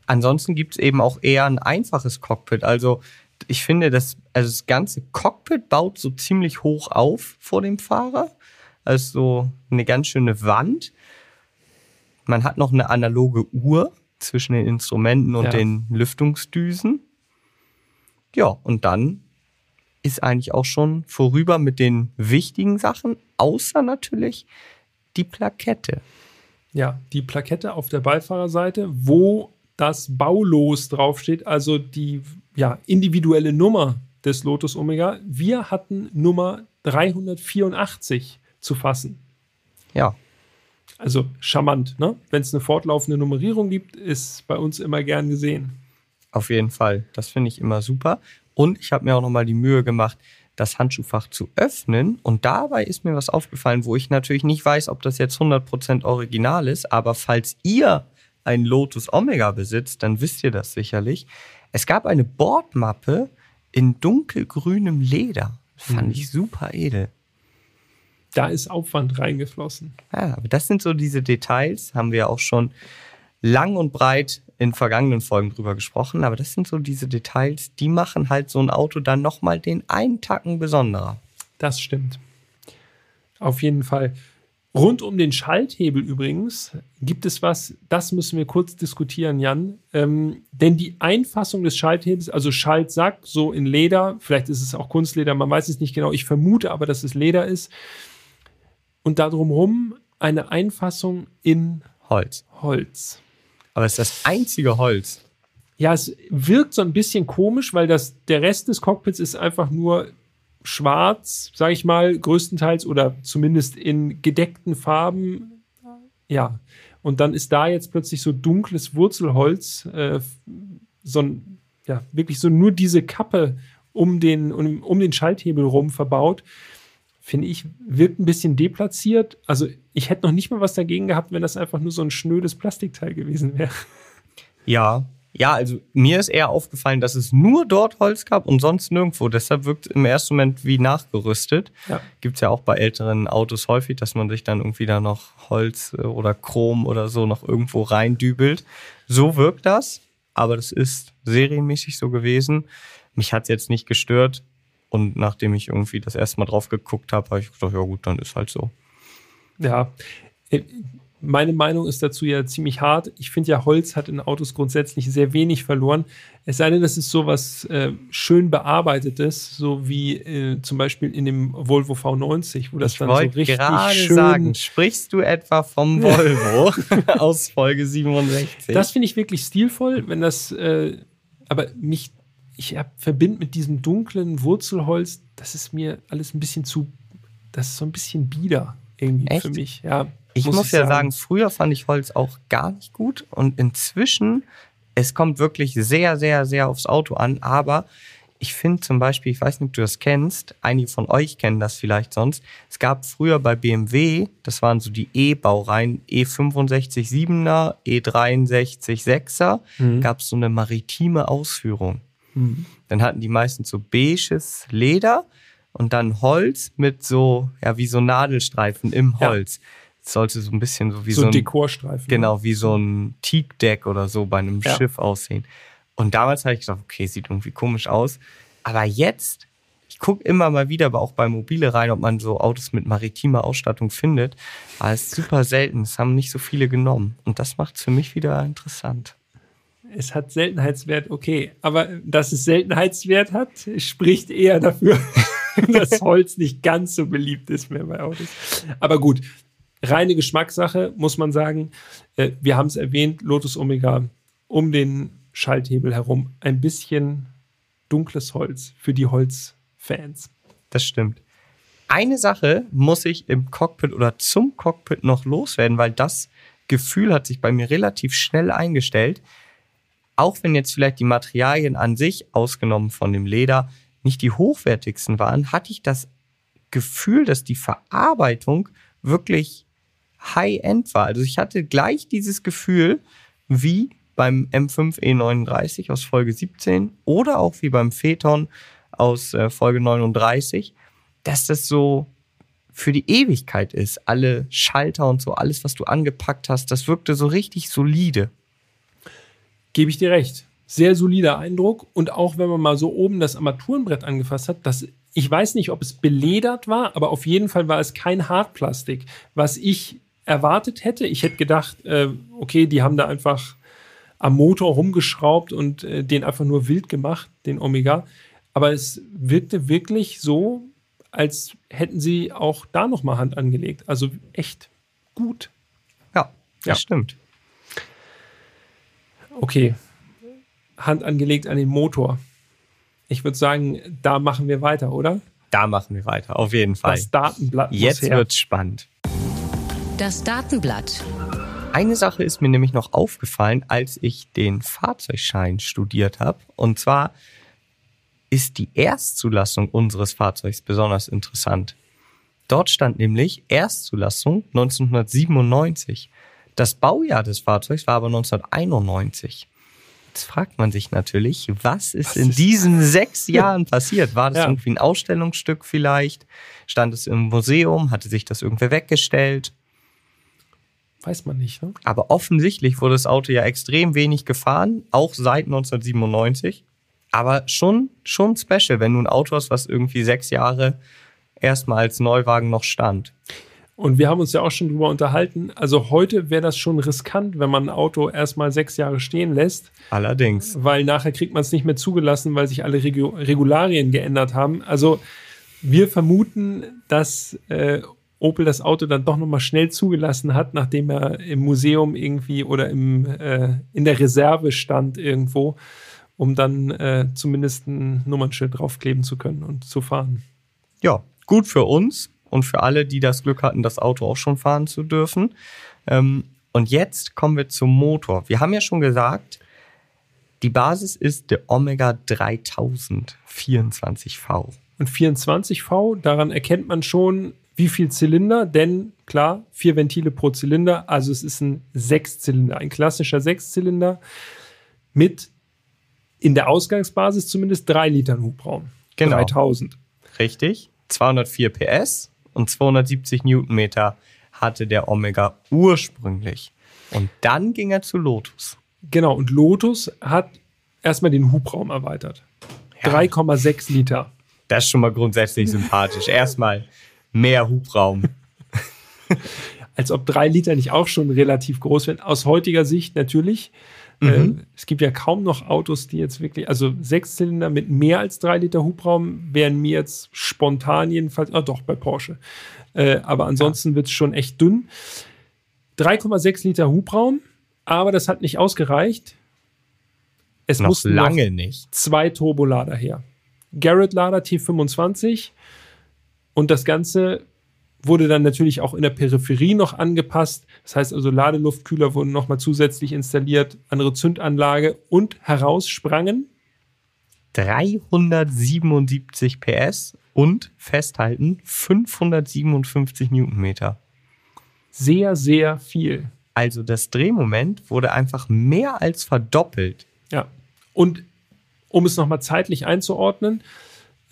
Ansonsten gibt es eben auch eher ein einfaches Cockpit. Also ich finde, das, also das ganze Cockpit baut so ziemlich hoch auf vor dem Fahrer. Also so eine ganz schöne Wand. Man hat noch eine analoge Uhr zwischen den Instrumenten und Ja. den Lüftungsdüsen. Ja, und dann ist eigentlich auch schon vorüber mit den wichtigen Sachen, außer natürlich die Plakette. Ja, die Plakette auf der Beifahrerseite, wo das Baulos draufsteht, also die ja, individuelle Nummer des Lotus Omega. Wir hatten Nummer 384 zu fassen. Ja, Also charmant, ne? Wenn es eine fortlaufende Nummerierung gibt, ist bei uns immer gern gesehen. Auf jeden Fall. Das finde ich immer super. Und ich habe mir auch nochmal die Mühe gemacht, das Handschuhfach zu öffnen. Und dabei ist mir was aufgefallen, wo ich natürlich nicht weiß, ob das jetzt 100% original ist. Aber falls ihr ein Lotus Omega besitzt, dann wisst ihr das sicherlich. Es gab eine Bordmappe in dunkelgrünem Leder. Fand Mhm. ich super edel. Da ist Aufwand reingeflossen. Ja, aber das sind so diese Details, haben wir auch schon lang und breit in vergangenen Folgen drüber gesprochen, aber das sind so diese Details, die machen halt so ein Auto dann nochmal den einen Tacken besonderer. Das stimmt. Auf jeden Fall. Rund um den Schalthebel übrigens gibt es was, das müssen wir kurz diskutieren, Jan. Ähm, denn die Einfassung des Schalthebels, also Schaltsack, so in Leder, vielleicht ist es auch Kunstleder, man weiß es nicht genau, ich vermute aber, dass es Leder ist. Und da drumherum eine Einfassung in Holz. Holz. Aber es ist das einzige Holz. Ja, es wirkt so ein bisschen komisch, weil das, der Rest des Cockpits ist einfach nur schwarz, sage ich mal, größtenteils oder zumindest in gedeckten Farben. Ja, und dann ist da jetzt plötzlich so dunkles Wurzelholz, äh, so ein, ja, wirklich so nur diese Kappe um den, um, um den Schalthebel rum verbaut. Finde ich, wirkt ein bisschen deplatziert. Also, ich hätte noch nicht mal was dagegen gehabt, wenn das einfach nur so ein schnödes Plastikteil gewesen wäre. Ja. Ja, also mir ist eher aufgefallen, dass es nur dort Holz gab und sonst nirgendwo. Deshalb wirkt es im ersten Moment wie nachgerüstet. Ja. Gibt es ja auch bei älteren Autos häufig, dass man sich dann irgendwie da noch Holz äh, oder Chrom oder so noch irgendwo reindübelt. So wirkt das, aber das ist serienmäßig so gewesen. Mich hat es jetzt nicht gestört. Und nachdem ich irgendwie das erste Mal drauf geguckt habe, habe ich gedacht, ja gut, dann ist halt so. Ja, äh, meine Meinung ist dazu ja ziemlich hart. Ich finde ja, Holz hat in Autos grundsätzlich sehr wenig verloren. Es sei denn, das ist sowas äh, schön bearbeitetes, so wie äh, zum Beispiel in dem Volvo V90, wo das Ich dann so richtig gerade schön. sagen, sprichst du etwa vom Volvo aus Folge 67? Das finde ich wirklich stilvoll, wenn das, äh, aber mich, ich verbinde mit diesem dunklen Wurzelholz, das ist mir alles ein bisschen zu, das ist so ein bisschen bieder irgendwie Echt? für mich. Ja, Ich muss, ja sagen, früher fand ich Holz auch gar nicht gut und inzwischen, es kommt wirklich sehr, sehr, sehr aufs Auto an, aber ich finde zum Beispiel, ich weiß nicht, ob du das kennst, einige von euch kennen das vielleicht sonst, es gab früher bei BMW, das waren so die E-Baureihen, E65 7er, E63 6er, gab es so eine maritime Ausführung. Dann hatten die meistens so beiges Leder und dann Holz mit so, ja, wie so Nadelstreifen im Ja. Holz. Das sollte so ein bisschen so wie so, so, ein Dekorstreifen. genau, wie so ein Teakdeck oder so bei einem Ja. Schiff aussehen. Und damals habe ich gedacht, okay, sieht irgendwie komisch aus. Aber jetzt, ich gucke immer mal wieder, aber auch bei Mobile rein, ob man so Autos mit maritimer Ausstattung findet. Aber es ist super selten. Es haben nicht so viele genommen. Und das macht es für mich wieder interessant. Es hat Seltenheitswert, okay. Aber dass es Seltenheitswert hat, spricht eher dafür, dass Holz nicht ganz so beliebt ist mehr bei Autos. Aber gut, reine Geschmackssache, muss man sagen. Äh, Wir haben es erwähnt, Lotus Omega um den Schalthebel herum. Ein bisschen dunkles Holz für die Holzfans. Das stimmt. Eine Sache muss ich im Cockpit oder zum Cockpit noch loswerden, weil das Gefühl hat sich bei mir relativ schnell eingestellt. Auch wenn jetzt vielleicht die Materialien an sich, ausgenommen von dem Leder, nicht die hochwertigsten waren, hatte ich das Gefühl, dass die Verarbeitung wirklich High-End war. Also ich hatte gleich dieses Gefühl wie beim M5 E39 aus Folge 17 oder auch wie beim Phaeton aus äh, Folge 39, dass das so für die Ewigkeit ist. Alle Schalter und so, alles, was du angepackt hast, das wirkte so richtig solide. Gebe ich dir recht. Sehr solider Eindruck. Und auch wenn man mal so oben das Armaturenbrett angefasst hat, das, ich weiß nicht, ob es beledert war, aber auf jeden Fall war es kein Hartplastik, was ich erwartet hätte. Ich hätte gedacht, äh, okay, die haben da einfach am Motor rumgeschraubt und äh, den einfach nur wild gemacht, den Omega. Aber es wirkte wirklich so, als hätten sie auch da nochmal Hand angelegt. Also echt gut. Ja, das Ja. stimmt. Okay. Hand angelegt an den Motor. Ich würde sagen, da machen wir weiter, oder? Da machen wir weiter, auf jeden Fall. Das Datenblatt Jetzt her. wird's spannend. Das Datenblatt. Eine Sache ist mir nämlich noch aufgefallen, als ich den Fahrzeugschein studiert habe. Und zwar ist die Erstzulassung unseres Fahrzeugs besonders interessant. Dort stand nämlich Erstzulassung 1997. Das Baujahr des Fahrzeugs war aber 1991. Jetzt fragt man sich natürlich, was ist in diesen sechs Jahren passiert? War das Ja. irgendwie ein Ausstellungsstück vielleicht? Stand es im Museum? Hatte sich das irgendwer weggestellt? Weiß man nicht, ne? Aber offensichtlich wurde das Auto ja extrem wenig gefahren, auch seit 1997. Aber schon, schon special, wenn du ein Auto hast, was irgendwie sechs Jahre erstmal als Neuwagen noch stand. Und wir haben uns ja auch schon drüber unterhalten. Also heute wäre das schon riskant, wenn man ein Auto erstmal sechs Jahre stehen lässt, Allerdings. weil nachher kriegt man es nicht mehr zugelassen, weil sich alle Regu Regularien geändert haben. Also wir vermuten, dass äh, Opel das Auto dann doch nochmal schnell zugelassen hat, nachdem er im Museum irgendwie oder im, äh, in der Reserve stand irgendwo, um dann äh, zumindest ein Nummernschild draufkleben zu können und zu fahren. Ja, gut für uns und für alle, die das Glück hatten, das Auto auch schon fahren zu dürfen. Ähm, und jetzt kommen wir zum Motor. Wir haben ja schon gesagt, die Basis ist der Omega 3000 24V. Und 24V, daran erkennt man schon, wie viel Zylinder, denn klar, vier Ventile pro Zylinder, also es ist ein Sechszylinder, ein klassischer Sechszylinder mit in der Ausgangsbasis zumindest drei Litern Hubraum. Genau. 3000. Richtig. 204 PS und 270 Newtonmeter hatte der Omega ursprünglich. Und dann ging er zu Lotus. Genau, und Lotus hat erstmal den Hubraum erweitert. Ja. 3,6 Liter. Das ist schon mal grundsätzlich sympathisch. Erstmal mehr Hubraum. als ob drei Liter nicht auch schon relativ groß wären. Aus heutiger Sicht natürlich. Äh, es gibt ja kaum noch Autos, die jetzt wirklich, also Sechszylinder mit mehr als drei Liter Hubraum wären mir jetzt spontan jedenfalls, ah doch, bei Porsche. Äh, aber ansonsten wird es schon echt dünn. 3,6 Liter Hubraum, aber das hat nicht ausgereicht. Es Noch mussten lange noch nicht. zwei Turbolader her. Garrett-Lader T25 und das Ganze wurde dann natürlich auch in der Peripherie noch angepasst. Das heißt also, Ladeluftkühler wurden nochmal zusätzlich installiert, andere Zündanlage und heraus sprangen 377 PS und festhalten 557 Newtonmeter. sehr, sehr viel. Also das Drehmoment wurde einfach mehr als verdoppelt. Ja. Und um es nochmal zeitlich einzuordnen,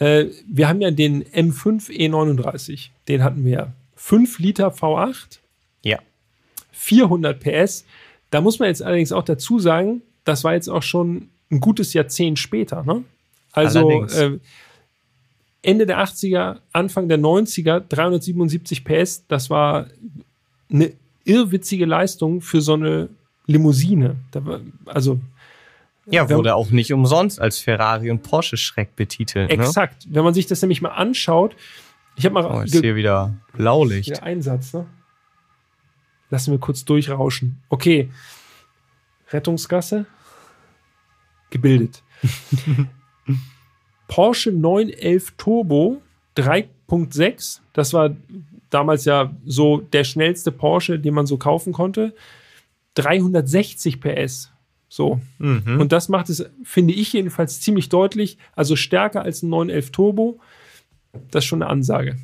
äh, wir haben ja den M5 E39, den hatten wir 5 Liter V8, Ja. 400 PS. Da muss man jetzt allerdings auch dazu sagen, das war jetzt auch schon ein gutes Jahrzehnt später. Ne? Also äh, Ende der 80er, Anfang der 90er, 377 PS, das war eine irrwitzige Leistung für so eine Limousine. Also Ja, wurde auch nicht umsonst als Ferrari und Porsche Schreck betitelt. Ne? exakt, wenn man sich das nämlich mal anschaut, ich habe mal Oh, ist ge- hier wieder Blaulicht. Der Einsatz, ne? Lassen wir kurz durchrauschen. Okay. Rettungsgasse. Gebildet. Porsche 911 Turbo 3.6. Das war damals ja so der schnellste Porsche, den man so kaufen konnte. 360 PS. So. Mhm. Und das macht es, finde ich jedenfalls, ziemlich deutlich. Also stärker als ein 911 Turbo. Das ist schon eine Ansage.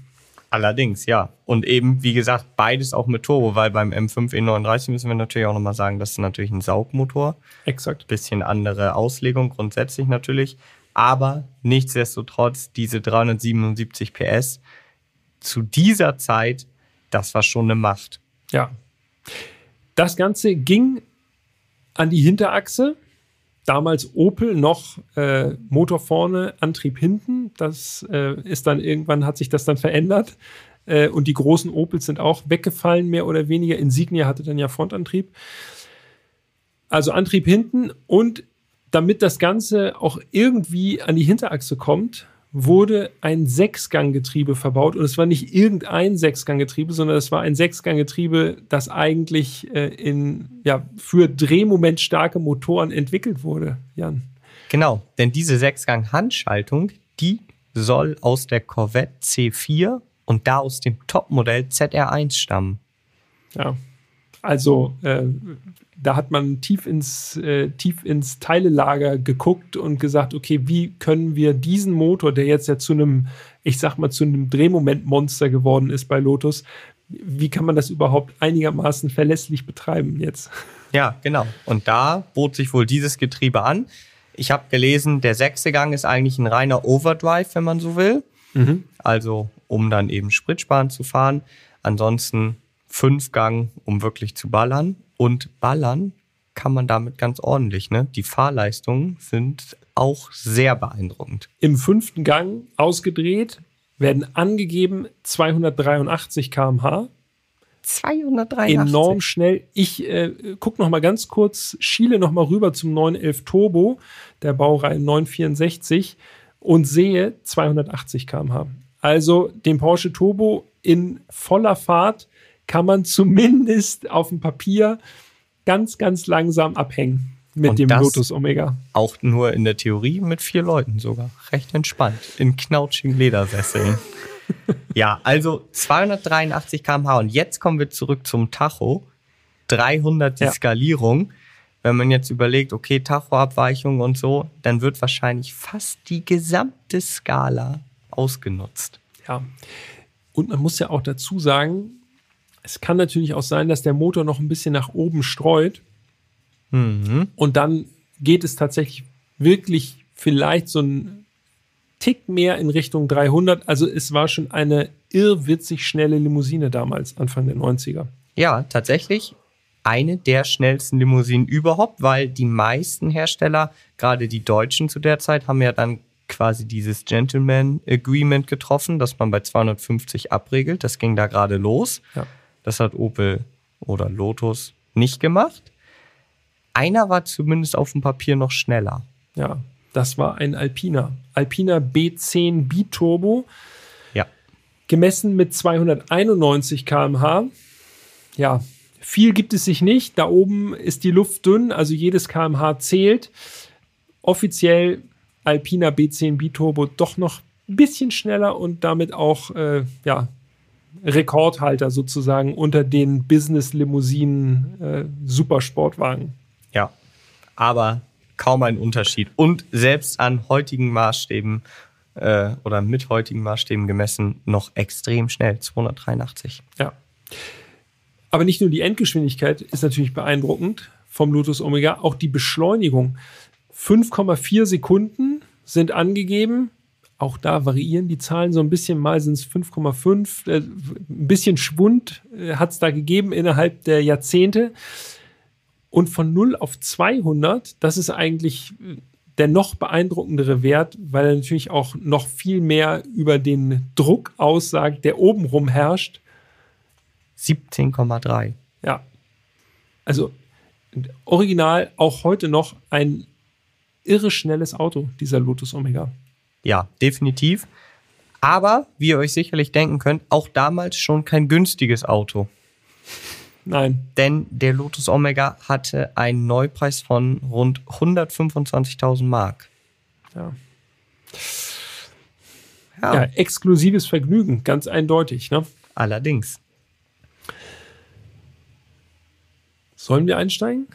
Allerdings, ja. Und eben, wie gesagt, beides auch mit Turbo, weil beim M5 E39 müssen wir natürlich auch nochmal sagen, das ist natürlich ein Saugmotor. Exakt. Bisschen andere Auslegung grundsätzlich natürlich. Aber nichtsdestotrotz, diese 377 PS zu dieser Zeit, das war schon eine Macht. Ja. Das Ganze ging an die Hinterachse. Damals Opel noch äh, Motor vorne, Antrieb hinten. Das äh, ist dann irgendwann hat sich das dann verändert. Äh, und die großen Opels sind auch weggefallen, mehr oder weniger. Insignia hatte dann ja Frontantrieb. Also Antrieb hinten und damit das Ganze auch irgendwie an die Hinterachse kommt, wurde ein Sechsganggetriebe verbaut. Und es war nicht irgendein Sechsganggetriebe, sondern es war ein Sechsganggetriebe, das eigentlich äh, in, ja, für drehmomentstarke Motoren entwickelt wurde, Jan. Genau, denn diese Sechsgang-Handschaltung, die soll aus der Corvette C4 und da aus dem Topmodell ZR1 stammen. Ja. Also äh, da hat man tief ins, äh, tief ins Teilelager geguckt und gesagt, okay, wie können wir diesen Motor, der jetzt ja zu einem, ich sag mal, zu einem Drehmomentmonster geworden ist bei Lotus, wie kann man das überhaupt einigermaßen verlässlich betreiben jetzt? Ja, genau. Und da bot sich wohl dieses Getriebe an. Ich habe gelesen, der sechste Gang ist eigentlich ein reiner Overdrive, wenn man so will. Mhm. Also um dann eben Spritsparen zu fahren. Ansonsten fünf Gang, um wirklich zu ballern. Und ballern kann man damit ganz ordentlich. Ne? Die Fahrleistungen sind auch sehr beeindruckend. Im fünften Gang ausgedreht werden angegeben 283 km/h. 283. Enorm schnell. Ich äh, gucke noch mal ganz kurz, schiele noch mal rüber zum 911 Turbo der Baureihe 964 und sehe 280 km/h. Also den Porsche Turbo in voller Fahrt kann man zumindest auf dem Papier ganz, ganz langsam abhängen mit Und dem Lotus Omega. Auch nur in der Theorie mit vier Leuten sogar. Recht entspannt. In knautschigen Ledersesseln. ja, also 283 km/h. Und jetzt kommen wir zurück zum Tacho. 300 die Ja. Skalierung. Wenn man jetzt überlegt, okay, Tachoabweichung und so, dann wird wahrscheinlich fast die gesamte Skala ausgenutzt. Ja. Und man muss ja auch dazu sagen, es kann natürlich auch sein, dass der Motor noch ein bisschen nach oben streut. Mhm. Und dann geht es tatsächlich wirklich vielleicht so ein Tick mehr in Richtung 300. Also es war schon eine irrwitzig schnelle Limousine damals, Anfang der 90er. Ja, tatsächlich eine der schnellsten Limousinen überhaupt, weil die meisten Hersteller, gerade die Deutschen zu der Zeit, haben ja dann quasi dieses Gentleman Agreement getroffen, dass man bei 250 abregelt. Das ging da gerade los. Ja. Das hat Opel oder Lotus nicht gemacht. Einer war zumindest auf dem Papier noch schneller. Ja, das war ein Alpina. Alpina B10 Biturbo, Ja. gemessen mit 291 km/h. Ja, viel gibt es sich nicht. Da oben ist die Luft dünn, also jedes km/h zählt. Offiziell Alpina B10 Biturbo doch noch ein bisschen schneller und damit auch äh, ja, Rekordhalter sozusagen unter den Business-Limousinen äh, Supersportwagen. Ja. Aber kaum ein Unterschied. Und selbst an heutigen Maßstäben äh, oder mit heutigen Maßstäben gemessen noch extrem schnell. 283. Ja. Aber nicht nur die Endgeschwindigkeit ist natürlich beeindruckend vom Lotus Omega, auch die Beschleunigung. 5,4 Sekunden sind angegeben. Auch da variieren die Zahlen so ein bisschen. Mal sind es 5,5. Äh, ein bisschen Schwund hat es da gegeben innerhalb der Jahrzehnte. Und von 0 auf 200, das ist eigentlich äh, der noch beeindruckendere Wert, weil er natürlich auch noch viel mehr über den Druck aussagt, der obenrum herrscht. 17,3. Ja. Also original auch heute noch ein irre schnelles Auto, dieser Lotus Omega. Ja, definitiv. Aber, wie ihr euch sicherlich denken könnt, auch damals schon kein günstiges Auto. Nein, Denn der Lotus Omega hatte einen Neupreis von rund 125.000 Mark. ja. Ja, ja, exklusives Vergnügen, ganz eindeutig. Ne? allerdings. Sollen wir einsteigen?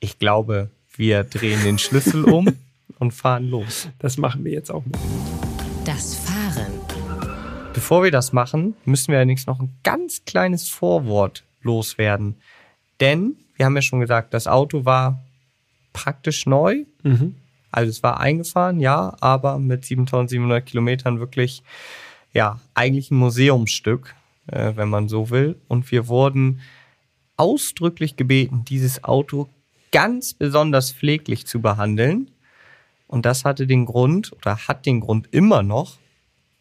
Ich glaube, wir drehen den Schlüssel um und fahren los. Das machen wir jetzt auch mal. Das Fahren. Bevor wir das machen, müssen wir allerdings noch ein ganz kleines Vorwort loswerden. Denn, wir haben ja schon gesagt, das Auto war praktisch neu. Mhm. Also es war eingefahren, ja, aber mit 7700 Kilometern wirklich, ja, eigentlich ein Museumsstück, äh, wenn man so will. Und wir wurden ausdrücklich gebeten, dieses Auto ganz besonders pfleglich zu behandeln. Und das hatte den Grund oder hat den Grund immer noch,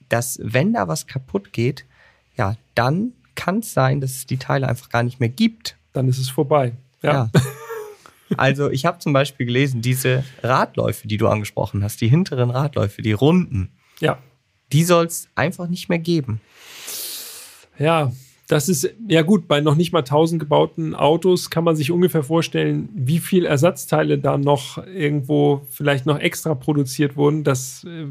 dass wenn da was kaputt geht, ja, dann kann es sein, dass es die Teile einfach gar nicht mehr gibt. Dann ist es vorbei. Ja. Ja. Also ich habe zum Beispiel gelesen, diese Radläufe, die du angesprochen hast, die hinteren Radläufe, die runden, ja. die soll es einfach nicht mehr geben. Ja, das ist, ja gut, bei noch nicht mal 1000 gebauten Autos kann man sich ungefähr vorstellen, wie viel Ersatzteile da noch irgendwo vielleicht noch extra produziert wurden. Das äh,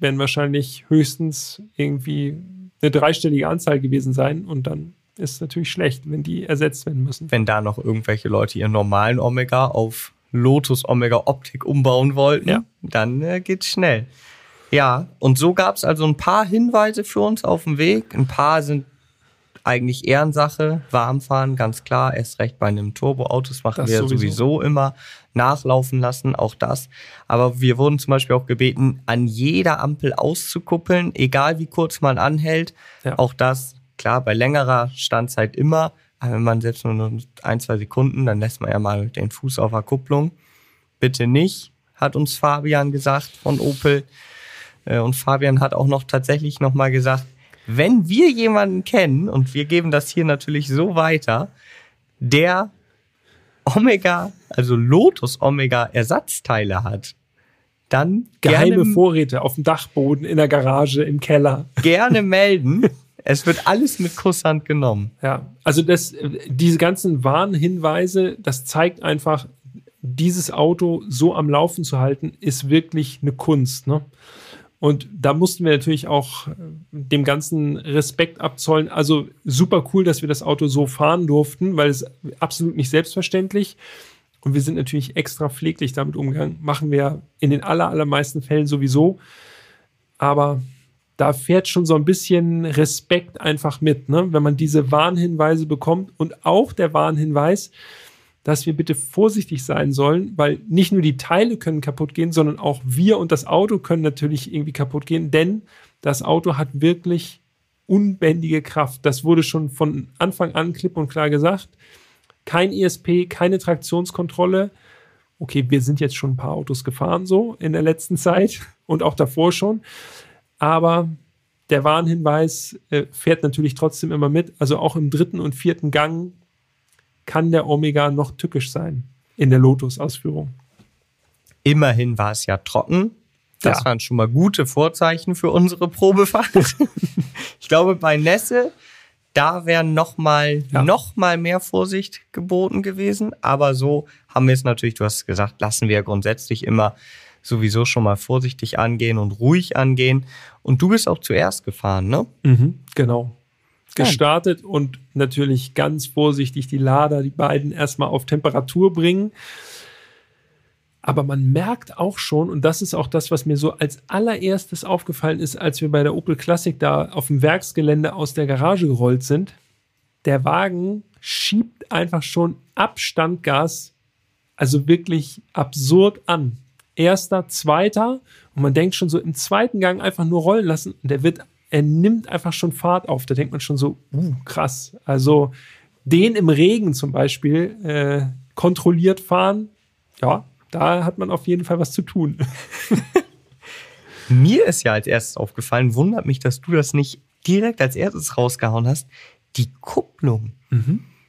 werden wahrscheinlich höchstens irgendwie eine dreistellige Anzahl gewesen sein und dann ist natürlich schlecht, wenn die ersetzt werden müssen. Wenn da noch irgendwelche Leute ihren normalen Omega auf Lotus Omega Optik umbauen wollten, Ja. dann äh, geht's schnell. Ja, und so gab's also ein paar Hinweise für uns auf dem Weg. Ein paar sind eigentlich Ehrensache. Warmfahren, ganz klar. Erst recht bei einem Turboauto. Das machen Das wir sowieso. sowieso. immer. Nachlaufen lassen, auch das. Aber wir wurden zum Beispiel auch gebeten, an jeder Ampel auszukuppeln, egal wie kurz man anhält. Ja. Auch das, klar, bei längerer Standzeit immer. Aber wenn man selbst nur ein, zwei Sekunden, dann lässt man ja mal den Fuß auf der Kupplung. Bitte nicht, hat uns Fabian gesagt von Opel. Äh, Und Fabian hat auch noch tatsächlich nochmal gesagt, wenn wir jemanden kennen, und wir geben das hier natürlich so weiter, der Omega, also Lotus Omega Ersatzteile hat, dann Geheime gerne, Vorräte auf dem Dachboden, in der Garage, im Keller. gerne melden. Es wird alles mit Kusshand genommen. Ja, also das, diese ganzen Warnhinweise, das zeigt einfach, dieses Auto so am Laufen zu halten, ist wirklich eine Kunst. Ne? Und da mussten wir natürlich auch äh, dem ganzen Respekt abzollen. Also super cool, dass wir das Auto so fahren durften, weil es absolut nicht selbstverständlich. Und wir sind natürlich extra pfleglich damit umgegangen. Machen wir in den aller, allermeisten Fällen sowieso. Aber da fährt schon so ein bisschen Respekt einfach mit, ne? wenn man diese Warnhinweise bekommt und auch der Warnhinweis, dass wir bitte vorsichtig sein sollen, weil nicht nur die Teile können kaputt gehen, sondern auch wir und das Auto können natürlich irgendwie kaputt gehen, denn das Auto hat wirklich unbändige Kraft. Das wurde schon von Anfang an klipp und klar gesagt. Kein ESP, keine Traktionskontrolle. Okay, wir sind jetzt schon ein paar Autos gefahren so in der letzten Zeit und auch davor schon. Aber der Warnhinweis äh, fährt natürlich trotzdem immer mit. Also auch im dritten und vierten Gang kann der Omega noch tückisch sein in der Lotus-Ausführung. Immerhin war es ja trocken. Das Ja. waren schon mal gute Vorzeichen für unsere Probefahrt. ich glaube, bei Nässe, da wäre noch mal, Ja. noch mal mehr Vorsicht geboten gewesen. Aber so haben wir es natürlich, du hast gesagt, lassen wir grundsätzlich immer sowieso schon mal vorsichtig angehen und ruhig angehen. Und du bist auch zuerst gefahren, ne? Genau. Gestartet und natürlich ganz vorsichtig die Lader, die beiden erstmal auf Temperatur bringen. Aber man merkt auch schon, und das ist auch das, was mir so als allererstes aufgefallen ist, als wir bei der Opel Classic da auf dem Werksgelände aus der Garage gerollt sind, der Wagen schiebt einfach schon Abstandgas, also wirklich absurd an. Erster, zweiter, und man denkt schon so im zweiten Gang einfach nur rollen lassen, und der wird, er nimmt einfach schon Fahrt auf. Da denkt man schon so, uh, krass. Also den im Regen zum Beispiel äh, kontrolliert fahren, ja, da hat man auf jeden Fall was zu tun. Mir ist ja als erstes aufgefallen, wundert mich, dass du das nicht direkt als erstes rausgehauen hast, die Kupplung.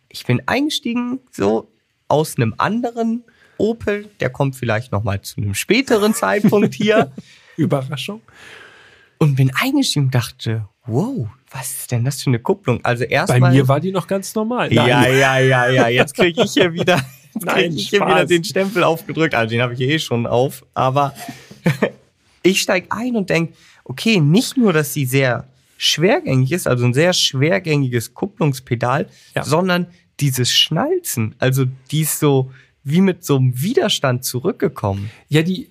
Ich bin eingestiegen so aus einem anderen Opel, der kommt vielleicht noch mal zu einem späteren Zeitpunkt hier Überraschung. Und bin eingestiegen und dachte, wow, was ist denn das für eine Kupplung? Also Bei erstmal mir war die noch ganz normal. ja, Nein. ja, ja, ja. Jetzt kriege ich hier wieder, Nein, krieg ich hier wieder den Stempel aufgedrückt. Also den habe ich eh schon auf. Aber ich steige ein und denke, okay, nicht nur, dass sie sehr schwergängig ist, also ein sehr schwergängiges Kupplungspedal, Ja. sondern dieses Schnalzen, also die ist so wie mit so einem Widerstand zurückgekommen. Ja, die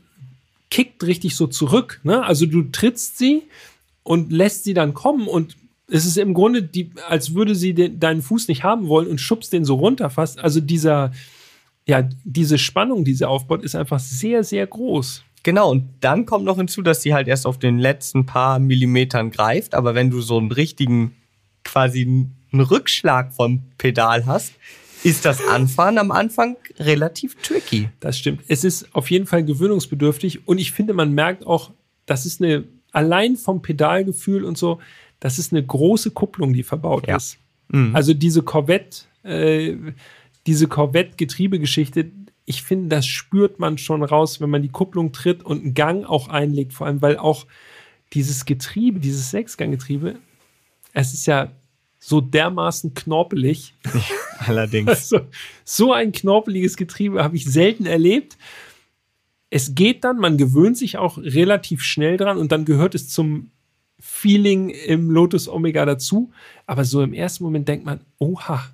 kickt richtig so zurück. Ne? Also du trittst sie und lässt sie dann kommen und es ist im Grunde, die, als würde sie den, deinen Fuß nicht haben wollen und schubst den so runter fast. Also dieser, ja, diese Spannung, die sie aufbaut, ist einfach sehr, sehr groß. Genau, und dann kommt noch hinzu, dass sie halt erst auf den letzten paar Millimetern greift, aber wenn du so einen richtigen, quasi einen Rückschlag vom Pedal hast, ist das Anfahren am Anfang relativ tricky. Das stimmt. Es ist auf jeden Fall gewöhnungsbedürftig und ich finde, man merkt auch, das ist eine, allein vom Pedalgefühl und so, das ist eine große Kupplung, die verbaut Ja. ist. Also diese Corvette, äh, diese Corvette-Getriebegeschichte, ich finde, das spürt man schon raus, wenn man die Kupplung tritt und einen Gang auch einlegt, vor allem, weil auch dieses Getriebe, dieses Sechsganggetriebe, es ist ja so dermaßen knorpelig. Allerdings. Also, so ein knorpeliges Getriebe habe ich selten erlebt. Es geht dann, man gewöhnt sich auch relativ schnell dran und dann gehört es zum Feeling im Lotus Omega dazu. Aber so im ersten Moment denkt man, oha,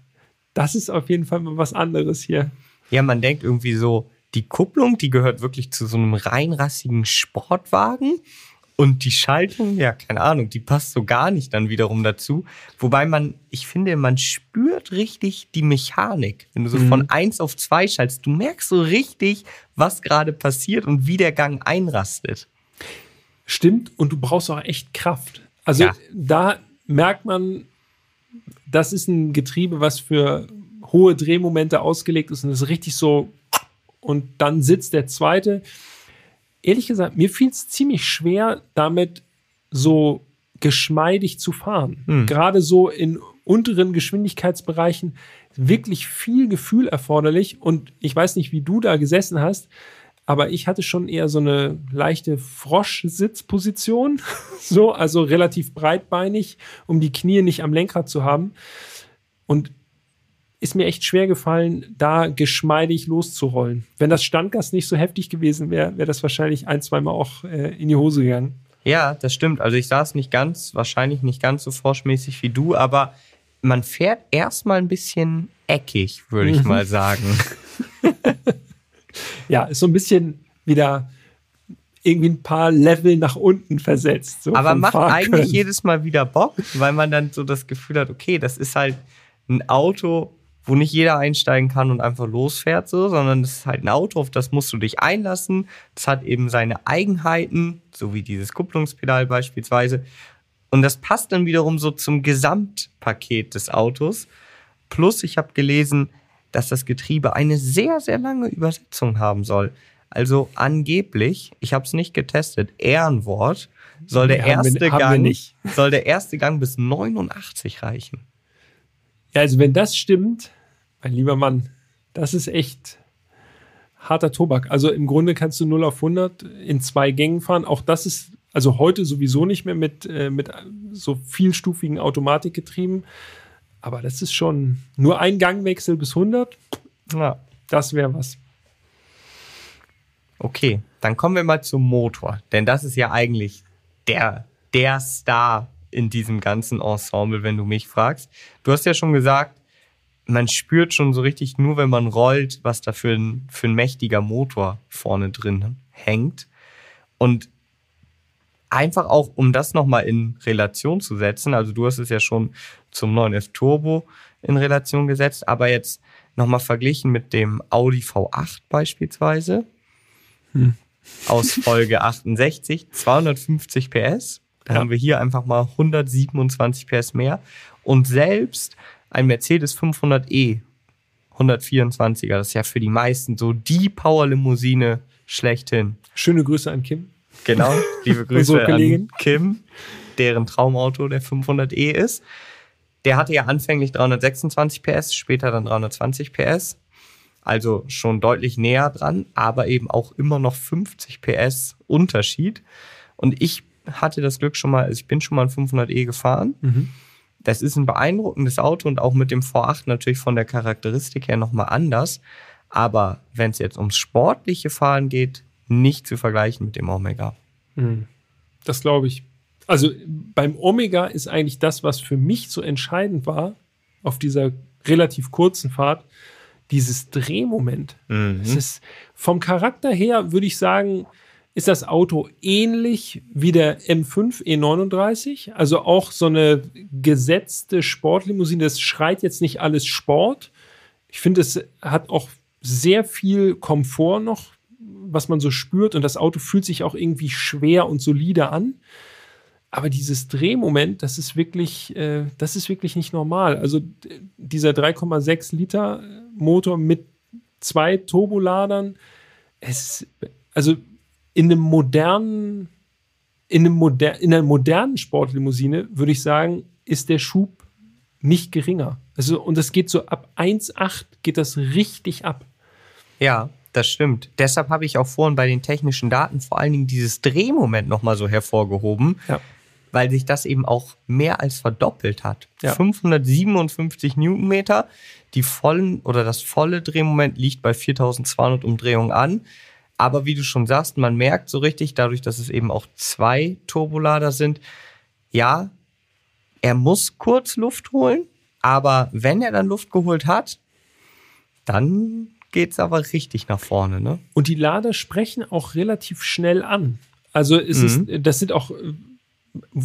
das ist auf jeden Fall mal was anderes hier. Ja, man denkt irgendwie so, die Kupplung, die gehört wirklich zu so einem reinrassigen Sportwagen. Und die Schaltung, ja, keine Ahnung, die passt so gar nicht dann wiederum dazu. Wobei man, ich finde, man spürt richtig die Mechanik. Wenn du so Mhm. von eins auf zwei schaltest, du merkst so richtig, was gerade passiert und wie der Gang einrastet. Stimmt, und du brauchst auch echt Kraft. Also Ja. da merkt man, das ist ein Getriebe, was für hohe Drehmomente ausgelegt ist und ist richtig so. Und dann sitzt der zweite. Ehrlich gesagt, mir fiel es ziemlich schwer, damit so geschmeidig zu fahren. Hm. Gerade so in unteren Geschwindigkeitsbereichen wirklich viel Gefühl erforderlich. Und ich weiß nicht, wie du da gesessen hast, aber ich hatte schon eher so eine leichte Froschsitzposition, so, also relativ breitbeinig, um die Knie nicht am Lenkrad zu haben. Und ist mir echt schwer gefallen, da geschmeidig loszurollen. Wenn das Standgas nicht so heftig gewesen wäre, wäre das wahrscheinlich ein, zweimal auch äh, in die Hose gegangen. Ja, das stimmt. Also ich saß nicht ganz, wahrscheinlich nicht ganz so forschmäßig wie du, aber man fährt erstmal ein bisschen eckig, würde ich Mhm. mal sagen. Ja, ist so ein bisschen wieder irgendwie ein paar Level nach unten versetzt. So Aber macht Fahrkönnen. eigentlich jedes Mal wieder Bock, weil man dann so das Gefühl hat, okay, das ist halt ein Auto, wo nicht jeder einsteigen kann und einfach losfährt, so, sondern das ist halt ein Auto, auf das musst du dich einlassen. Das hat eben seine Eigenheiten, so wie dieses Kupplungspedal beispielsweise. Und das passt dann wiederum so zum Gesamtpaket des Autos. Plus, ich habe gelesen, dass das Getriebe eine sehr, sehr lange Übersetzung haben soll. Also angeblich, ich habe es nicht getestet, Ehrenwort, soll der wir- erste wir Gang nicht. soll der erste Gang bis 89 reichen. Ja, also wenn das stimmt, mein lieber Mann, das ist echt harter Tobak. Also im Grunde kannst du 0 auf 100 in zwei Gängen fahren. Auch das ist also heute sowieso nicht mehr mit, äh, mit so vielstufigen Automatikgetrieben. Aber das ist schon nur ein Gangwechsel bis 100. Ja. Das wäre was. Okay, dann kommen wir mal zum Motor, denn das ist ja eigentlich der der Star in diesem ganzen Ensemble, wenn du mich fragst. Du hast ja schon gesagt, man spürt schon so richtig nur, wenn man rollt, was da für ein, für ein mächtiger Motor vorne drin hängt. Und einfach auch, um das nochmal in Relation zu setzen, also du hast es ja schon zum 9F Turbo in Relation gesetzt, aber jetzt nochmal verglichen mit dem Audi V8 beispielsweise aus Folge 68, 250 PS. Da Ja. haben wir hier einfach mal 127 PS mehr. Und selbst ein Mercedes 500e 124er, das ist ja für die meisten so die Powerlimousine schlechthin. Schöne Grüße an Kim. Genau, liebe Grüße an Kim, deren Traumauto der 500e ist. Der hatte ja anfänglich 326 PS, später dann 320 PS. Also schon deutlich näher dran, aber eben auch immer noch 50 PS Unterschied. Und ich hatte das Glück schon mal, also ich bin schon mal ein 500e gefahren. Das ist ein beeindruckendes Auto und auch mit dem V8 natürlich von der Charakteristik her nochmal anders. Aber wenn es jetzt ums sportliche Fahren geht, nicht zu vergleichen mit dem Omega. Das glaube ich. Also beim Omega ist eigentlich das, was für mich so entscheidend war, auf dieser relativ kurzen Fahrt, dieses Drehmoment. Es ist vom Charakter her, würde ich sagen, ist das Auto ähnlich wie der M5 E39. Also auch so eine gesetzte Sportlimousine. Das schreit jetzt nicht alles Sport. Ich finde, es hat auch sehr viel Komfort noch, was man so spürt. Und das Auto fühlt sich auch irgendwie schwer und solide an. Aber dieses Drehmoment, das ist wirklich, äh, das ist wirklich nicht normal. Also dieser 3,6 Liter Motor mit zwei Turboladern, es, also in einem modernen, in einem moder in einer modernen Sportlimousine würde ich sagen, ist der Schub nicht geringer. Also und das geht so ab 1,8 geht das richtig ab. Ja, das stimmt. Deshalb habe ich auch vorhin bei den technischen Daten vor allen Dingen dieses Drehmoment nochmal so hervorgehoben, Ja. weil sich das eben auch mehr als verdoppelt hat. Ja. 557 Newtonmeter. Die vollen oder das volle Drehmoment liegt bei 4200 Umdrehungen an. Aber wie du schon sagst, man merkt so richtig, dadurch, dass es eben auch zwei Turbolader sind, ja, er muss kurz Luft holen, aber wenn er dann Luft geholt hat, dann geht's aber richtig nach vorne, ne? Und die Lader sprechen auch relativ schnell an. Also es Mhm. ist, das sind auch, äh,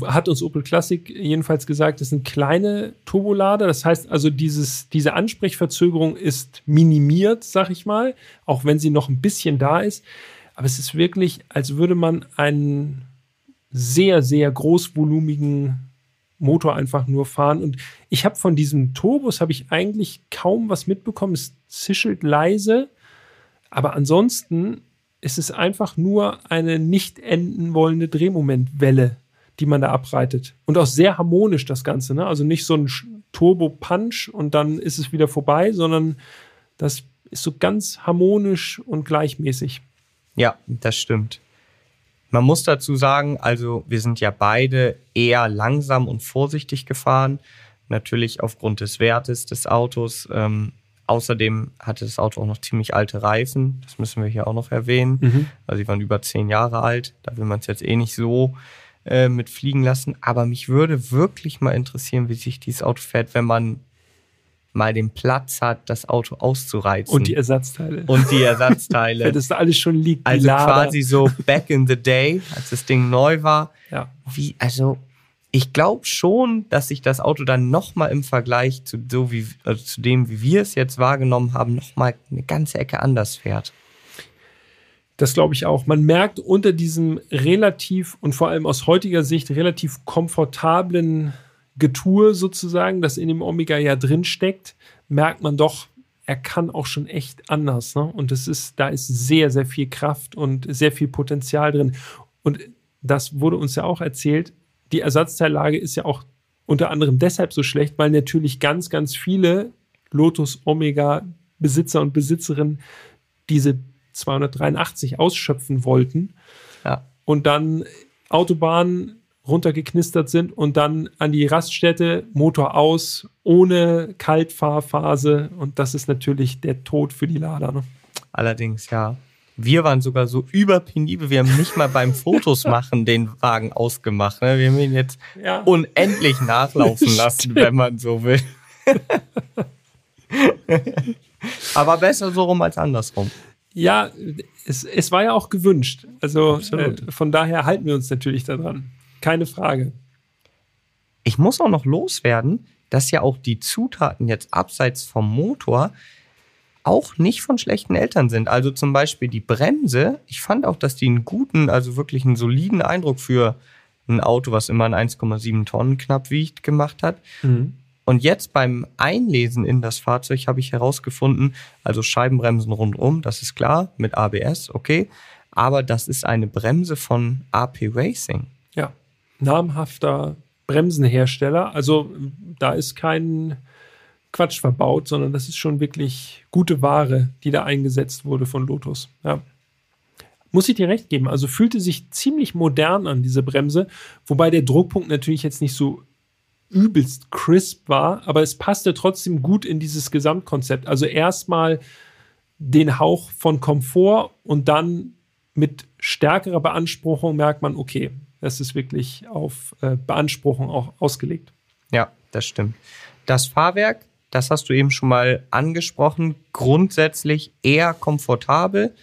hat uns Opel Classic jedenfalls gesagt, das sind kleine Turbolader. Das heißt also, dieses, diese Ansprechverzögerung ist minimiert, sag ich mal, auch wenn sie noch ein bisschen da ist. Aber es ist wirklich, als würde man einen sehr, sehr großvolumigen Motor einfach nur fahren. Und ich habe von diesem Turbos habe ich eigentlich kaum was mitbekommen. Es zischelt leise, aber ansonsten ist es einfach nur eine nicht enden wollende Drehmomentwelle, die man da abreitet. Und auch sehr harmonisch das Ganze. Ne? Also nicht so ein Turbo-Punch und dann ist es wieder vorbei, sondern das ist so ganz harmonisch und gleichmäßig. Ja, das stimmt. Man muss dazu sagen, also wir sind ja beide eher langsam und vorsichtig gefahren. Natürlich aufgrund des Wertes des Autos. Ähm, außerdem hatte das Auto auch noch ziemlich alte Reifen. Das müssen wir hier auch noch erwähnen. Also die waren über zehn Jahre alt. Da will man es jetzt eh nicht so äh, mit fliegen lassen. Aber mich würde wirklich mal interessieren, wie sich dieses Auto fährt, wenn man mal den Platz hat, das Auto auszureizen. Und die Ersatzteile. und die Ersatzteile. das da alles schon liegt. Also quasi so back in the day, als das Ding neu war. Ja. Wie, also ich glaube schon, dass sich das Auto dann nochmal im Vergleich zu so wie also zu dem, wie wir es jetzt wahrgenommen haben, nochmal eine ganze Ecke anders fährt. Das glaube ich auch. Man merkt unter diesem relativ und vor allem aus heutiger Sicht relativ komfortablen Getue sozusagen, das in dem Omega ja drin steckt, merkt man doch, er kann auch schon echt anders. Ne? Und es ist, da ist sehr, sehr viel Kraft und sehr viel Potenzial drin. Und das wurde uns ja auch erzählt. Die Ersatzteillage ist ja auch unter anderem deshalb so schlecht, weil natürlich ganz, ganz viele Lotus Omega Besitzer und Besitzerinnen diese 283 ausschöpfen wollten Ja. und dann Autobahnen runtergeknistert sind und dann an die Raststätte, Motor aus, ohne Kaltfahrphase. Und das ist natürlich der Tod für die Lader. Ne? Allerdings, ja. Wir waren sogar so überpenibel, wir haben nicht mal beim Fotos machen den Wagen ausgemacht. Ne? Wir haben ihn jetzt Ja. unendlich nachlaufen lassen, wenn man so will. Aber besser so rum als andersrum. Ja, es, es war ja auch gewünscht. Also Absolut. äh, von daher halten wir uns natürlich daran. Keine Frage. Ich muss auch noch loswerden, dass ja auch die Zutaten jetzt abseits vom Motor auch nicht von schlechten Eltern sind. Also zum Beispiel die Bremse. Ich fand auch, dass die einen guten, also wirklich einen soliden Eindruck für ein Auto, was immer ein 1,7 Tonnen knapp wiegt, gemacht hat. Und jetzt beim Einlesen in das Fahrzeug habe ich herausgefunden, also Scheibenbremsen rundum, das ist klar, mit ABS, okay. Aber das ist eine Bremse von AP Racing. Ja, namhafter Bremsenhersteller. Also da ist kein Quatsch verbaut, sondern das ist schon wirklich gute Ware, die da eingesetzt wurde von Lotus. Ja. Muss ich dir recht geben. Also fühlte sich ziemlich modern an, diese Bremse. Wobei der Druckpunkt natürlich jetzt nicht so übelst crisp war, aber es passte trotzdem gut in dieses Gesamtkonzept. Also erstmal den Hauch von Komfort und dann mit stärkerer Beanspruchung merkt man, okay, das ist wirklich auf äh, Beanspruchung auch ausgelegt. Ja, das stimmt. Das Fahrwerk, das hast du eben schon mal angesprochen, grundsätzlich eher komfortabel.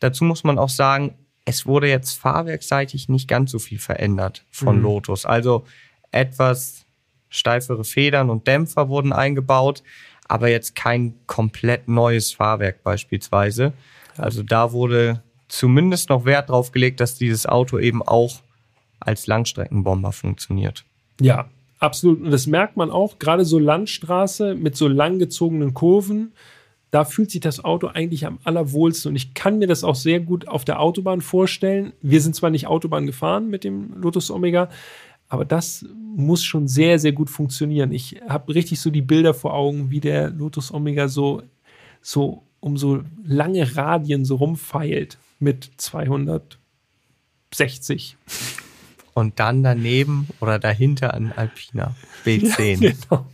Dazu muss man auch sagen, es wurde jetzt fahrwerkseitig nicht ganz so viel verändert von Lotus. Also etwas steifere Federn und Dämpfer wurden eingebaut, aber jetzt kein komplett neues Fahrwerk beispielsweise. Also da wurde zumindest noch Wert drauf gelegt, dass dieses Auto eben auch als Langstreckenbomber funktioniert. Ja, absolut. Und das merkt man auch, gerade so Landstraße mit so langgezogenen Kurven, da fühlt sich das Auto eigentlich am allerwohlsten. Und ich kann mir das auch sehr gut auf der Autobahn vorstellen. Wir sind zwar nicht Autobahn gefahren mit dem Lotus Omega, aber das muss schon sehr, sehr gut funktionieren. Ich habe richtig so die Bilder vor Augen, wie der Lotus Omega so, so um so lange Radien so rumfeilt mit 260. Und dann daneben oder dahinter ein Alpina B10. Genau.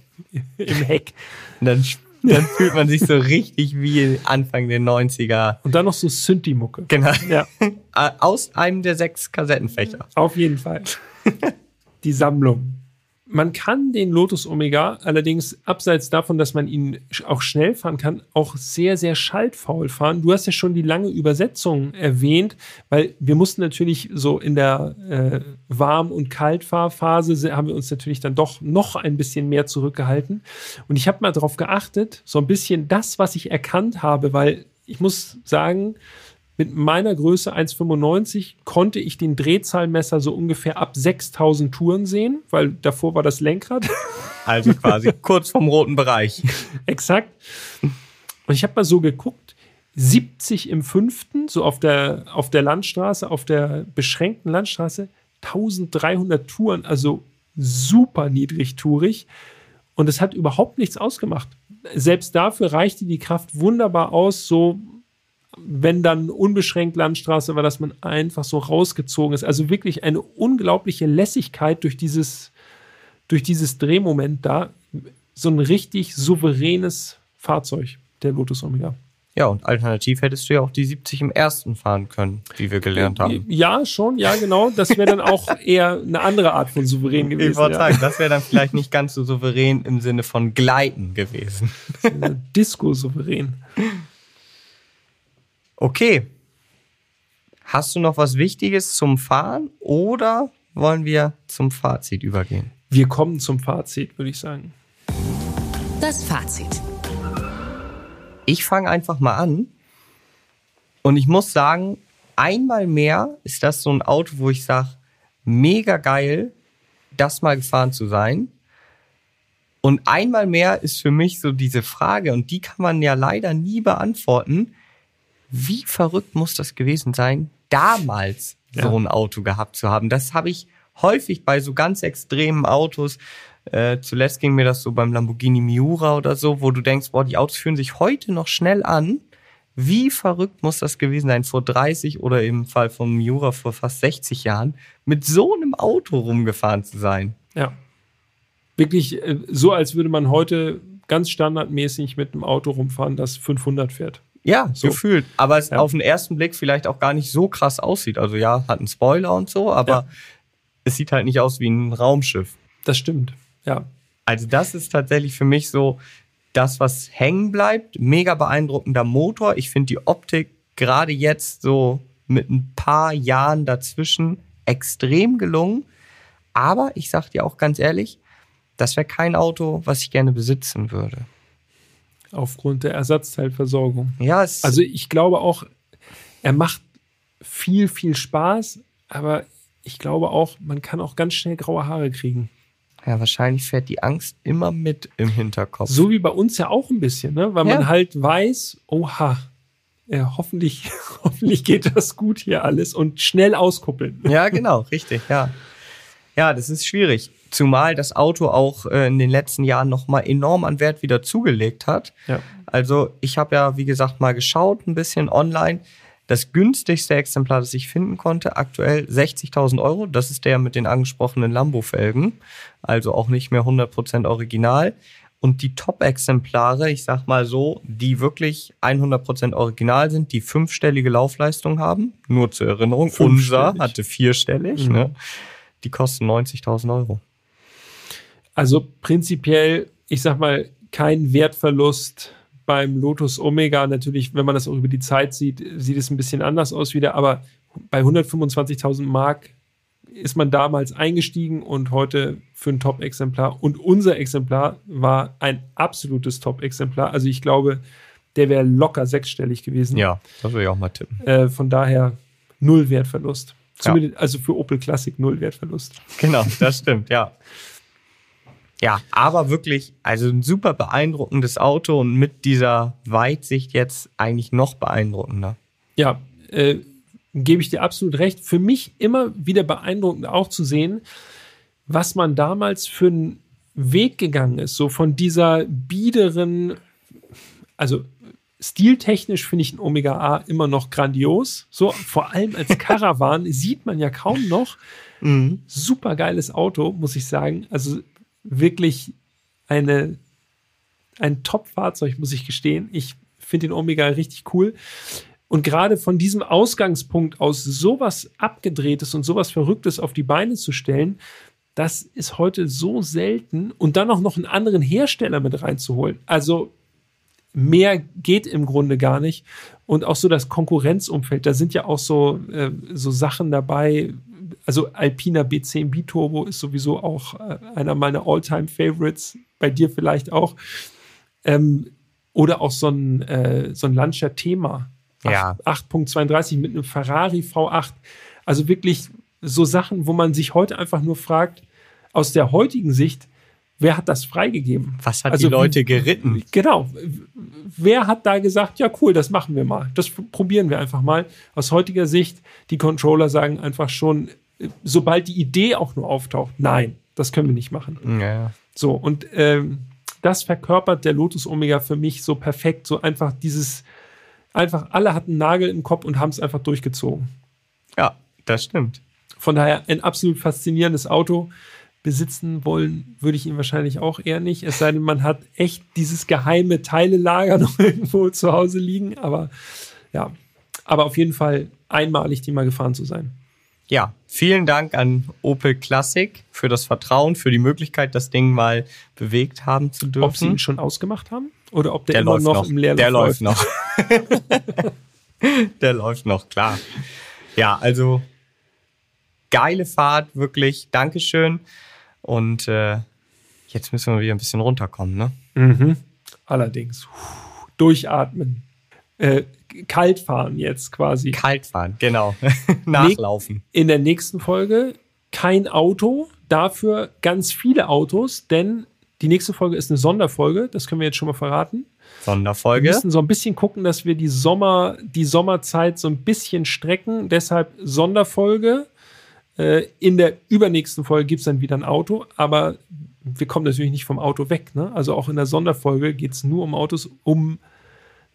Im Heck. Und dann, dann fühlt man sich so richtig wie Anfang der 90er. Und dann noch so Synthi-Mucke. Genau. Ja, Aus einem der sechs Kassettenfächer. auf jeden Fall. die Sammlung. Man kann den Lotus Omega allerdings abseits davon, dass man ihn auch schnell fahren kann, auch sehr, sehr schaltfaul fahren. Du hast ja schon die lange Übersetzung erwähnt, weil wir mussten natürlich so in der äh, Warm- und Kaltfahrphase haben wir uns natürlich dann doch noch ein bisschen mehr zurückgehalten. Und ich habe mal darauf geachtet, so ein bisschen das, was ich erkannt habe, weil ich muss sagen, mit meiner Größe 1,95 konnte ich den Drehzahlmesser so ungefähr ab 6000 Touren sehen, weil davor war das Lenkrad. Also quasi kurz vom roten Bereich. Exakt. Und ich habe mal so geguckt, 70 im fünften, so auf der, auf der Landstraße, auf der beschränkten Landstraße, 1300 Touren, also super niedrigtourig. Und es hat überhaupt nichts ausgemacht. Selbst dafür reichte die Kraft wunderbar aus, so wenn dann unbeschränkt Landstraße war, dass man einfach so rausgezogen ist. Also wirklich eine unglaubliche Lässigkeit durch dieses, durch dieses Drehmoment da. So ein richtig souveränes Fahrzeug, der Lotus Omega. Ja, und alternativ hättest du ja auch die 70 im ersten fahren können, wie wir gelernt haben. Ja, schon, ja, genau. Das wäre dann auch eher eine andere Art von souverän gewesen. Ich wollte ja. sagen, das wäre dann vielleicht nicht ganz so souverän im Sinne von Gleiten gewesen. Disco-souverän. Okay. Hast du noch was Wichtiges zum Fahren oder wollen wir zum Fazit übergehen? Wir kommen zum Fazit, würde ich sagen. Das Fazit. Ich fange einfach mal an. Und ich muss sagen, einmal mehr ist das so ein Auto, wo ich sage, mega geil, das mal gefahren zu sein. Und einmal mehr ist für mich so diese Frage, und die kann man ja leider nie beantworten, wie verrückt muss das gewesen sein, damals Ja. so ein Auto gehabt zu haben. Das habe ich häufig bei so ganz extremen Autos. Äh, zuletzt ging mir das so beim Lamborghini Miura oder so, wo du denkst, boah, die Autos fühlen sich heute noch schnell an. Wie verrückt muss das gewesen sein, vor 30 oder im Fall von Miura vor fast 60 Jahren, mit so einem Auto rumgefahren zu sein? Ja. Wirklich äh, so, als würde man heute ganz standardmäßig mit einem Auto rumfahren, das 500 fährt. Ja, So. gefühlt. Aber es Ja. auf den ersten Blick vielleicht auch gar nicht so krass aussieht. Also ja, hat einen Spoiler und so, aber Ja. es sieht halt nicht aus wie ein Raumschiff. Das stimmt. Ja. Also das ist tatsächlich für mich so das, was hängen bleibt. Mega beeindruckender Motor. Ich finde die Optik gerade jetzt so mit ein paar Jahren dazwischen extrem gelungen. Aber ich sag dir auch ganz ehrlich, das wäre kein Auto, was ich gerne besitzen würde. Aufgrund der Ersatzteilversorgung. Ja, es Also ich glaube auch, er macht viel, viel Spaß, aber ich glaube auch, man kann auch ganz schnell graue Haare kriegen. ja, wahrscheinlich fährt die Angst immer mit im Hinterkopf. So wie bei uns ja auch ein bisschen, ne? weil Ja. man halt weiß, oha, äh, hoffentlich, hoffentlich geht das gut hier alles und schnell auskuppeln. Ja, genau, richtig, ja. Ja, das ist schwierig. Zumal das Auto auch äh, in den letzten Jahren nochmal enorm an Wert wieder zugelegt hat. Ja. Also ich habe ja, wie gesagt, mal geschaut, ein bisschen online. Das günstigste Exemplar, das ich finden konnte, aktuell 60.000 Euro. Das ist der mit den angesprochenen Lambo-Felgen. Also auch nicht mehr 100% original. Und die Top-Exemplare, ich sag mal so, die wirklich 100% original sind, die fünfstellige Laufleistung haben, nur zur Erinnerung, unser hatte vierstellig, Mhm. ne? die kosten 90.000 Euro. Also prinzipiell, ich sag mal, kein Wertverlust beim Lotus Omega. Natürlich, wenn man das auch über die Zeit sieht, sieht es ein bisschen anders aus wieder, aber bei 125.000 Mark ist man damals eingestiegen und heute für ein Top-Exemplar. Und unser Exemplar war ein absolutes Top-Exemplar. Also ich glaube, der wäre locker sechsstellig gewesen. Ja, das würde ich auch mal tippen. Äh, von daher null Wertverlust. Ja. Zumindest, Also für Opel Classic null Wertverlust. Genau, das stimmt, ja. Ja, aber wirklich, also ein super beeindruckendes Auto und mit dieser Weitsicht jetzt eigentlich noch beeindruckender. Ja, äh, gebe ich dir absolut recht. Für mich immer wieder beeindruckend auch zu sehen, was man damals für einen Weg gegangen ist. So von dieser biederen, also stiltechnisch finde ich ein Omega A immer noch grandios. So vor allem als Caravan sieht man ja kaum noch. Super geiles Auto, muss ich sagen. Also wirklich eine, ein Top-Fahrzeug, muss ich gestehen. Ich finde den Omega richtig cool. Und gerade von diesem Ausgangspunkt aus sowas abgedrehtes und sowas Verrücktes auf die Beine zu stellen, das ist heute so selten und dann auch noch einen anderen Hersteller mit reinzuholen. Also mehr geht im Grunde gar nicht. Und auch so das Konkurrenzumfeld, da sind ja auch so, äh, so Sachen dabei. Also Alpina B10 Biturbo ist sowieso auch äh, einer meiner All-Time-Favorites, bei dir vielleicht auch. Ähm, oder auch so ein, äh, so ein Lancia Thema. Ja. 8.32 mit einem Ferrari V8. Also wirklich so Sachen, wo man sich heute einfach nur fragt, aus der heutigen Sicht, wer hat das freigegeben? Was hat Also die Leute geritten? Genau. Wer hat da gesagt, ja cool, das machen wir mal. Das probieren wir einfach mal. Aus heutiger Sicht, die Controller sagen einfach schon, äh, sobald die Idee auch nur auftaucht, nein, das können wir nicht machen. Ja. So, und ähm, das verkörpert der Lotus Omega für mich so perfekt. So einfach dieses, einfach alle hatten einen Nagel im Kopf und haben es einfach durchgezogen. ja, das stimmt. Von daher ein absolut faszinierendes Auto. Besitzen wollen würde ich ihn wahrscheinlich auch eher nicht. Es sei denn, man hat echt dieses geheime Teilelager noch irgendwo zu Hause liegen. Aber ja, aber auf jeden Fall einmalig, die mal gefahren zu sein. Ja, vielen Dank an Opel Classic für das Vertrauen, für die Möglichkeit, das Ding mal bewegt haben zu dürfen. Ob sie ihn schon ausgemacht haben oder ob der, der immer läuft noch, noch. im Leerlauf der läuft noch. der läuft noch, klar. Ja, also geile Fahrt, wirklich. Dankeschön. Und äh, jetzt müssen wir wieder ein bisschen runterkommen, ne? Mhm. Allerdings. Puh, durchatmen. Äh, kalt fahren jetzt quasi. Kalt fahren, genau. Nachlaufen. In der nächsten Folge kein Auto, dafür ganz viele Autos, denn die nächste Folge ist eine Sonderfolge, das können wir jetzt schon mal verraten. Wir Sonderfolge. müssen so ein bisschen gucken, dass wir die Sommer, die Sommerzeit so ein bisschen strecken. Deshalb Sonderfolge. Äh, in der übernächsten Folge gibt es dann wieder ein Auto, aber wir kommen natürlich nicht vom Auto weg. Ne? Also auch in der Sonderfolge geht es nur um Autos, um,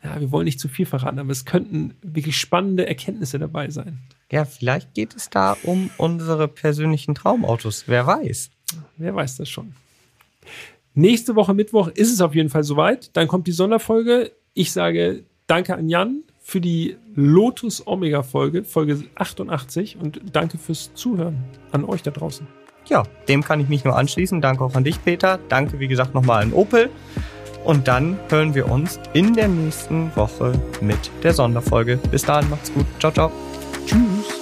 ja, wir wollen nicht zu viel verraten, aber es könnten wirklich spannende Erkenntnisse dabei sein. Ja, vielleicht geht es da um unsere persönlichen Traumautos. Wer weiß. Wer weiß das schon. Nächste Woche Mittwoch ist es auf jeden Fall soweit. Dann kommt die Sonderfolge. Ich sage danke an Jan für die Lotus Omega Folge, Folge 88 und danke fürs Zuhören an euch da draußen. Ja, dem kann ich mich nur anschließen. Danke auch an dich, Peter. Danke, wie gesagt, nochmal an Opel. Und dann hören wir uns in der nächsten Woche mit der Sonderfolge. Bis dahin, macht's gut. Ciao, ciao. Tschüss.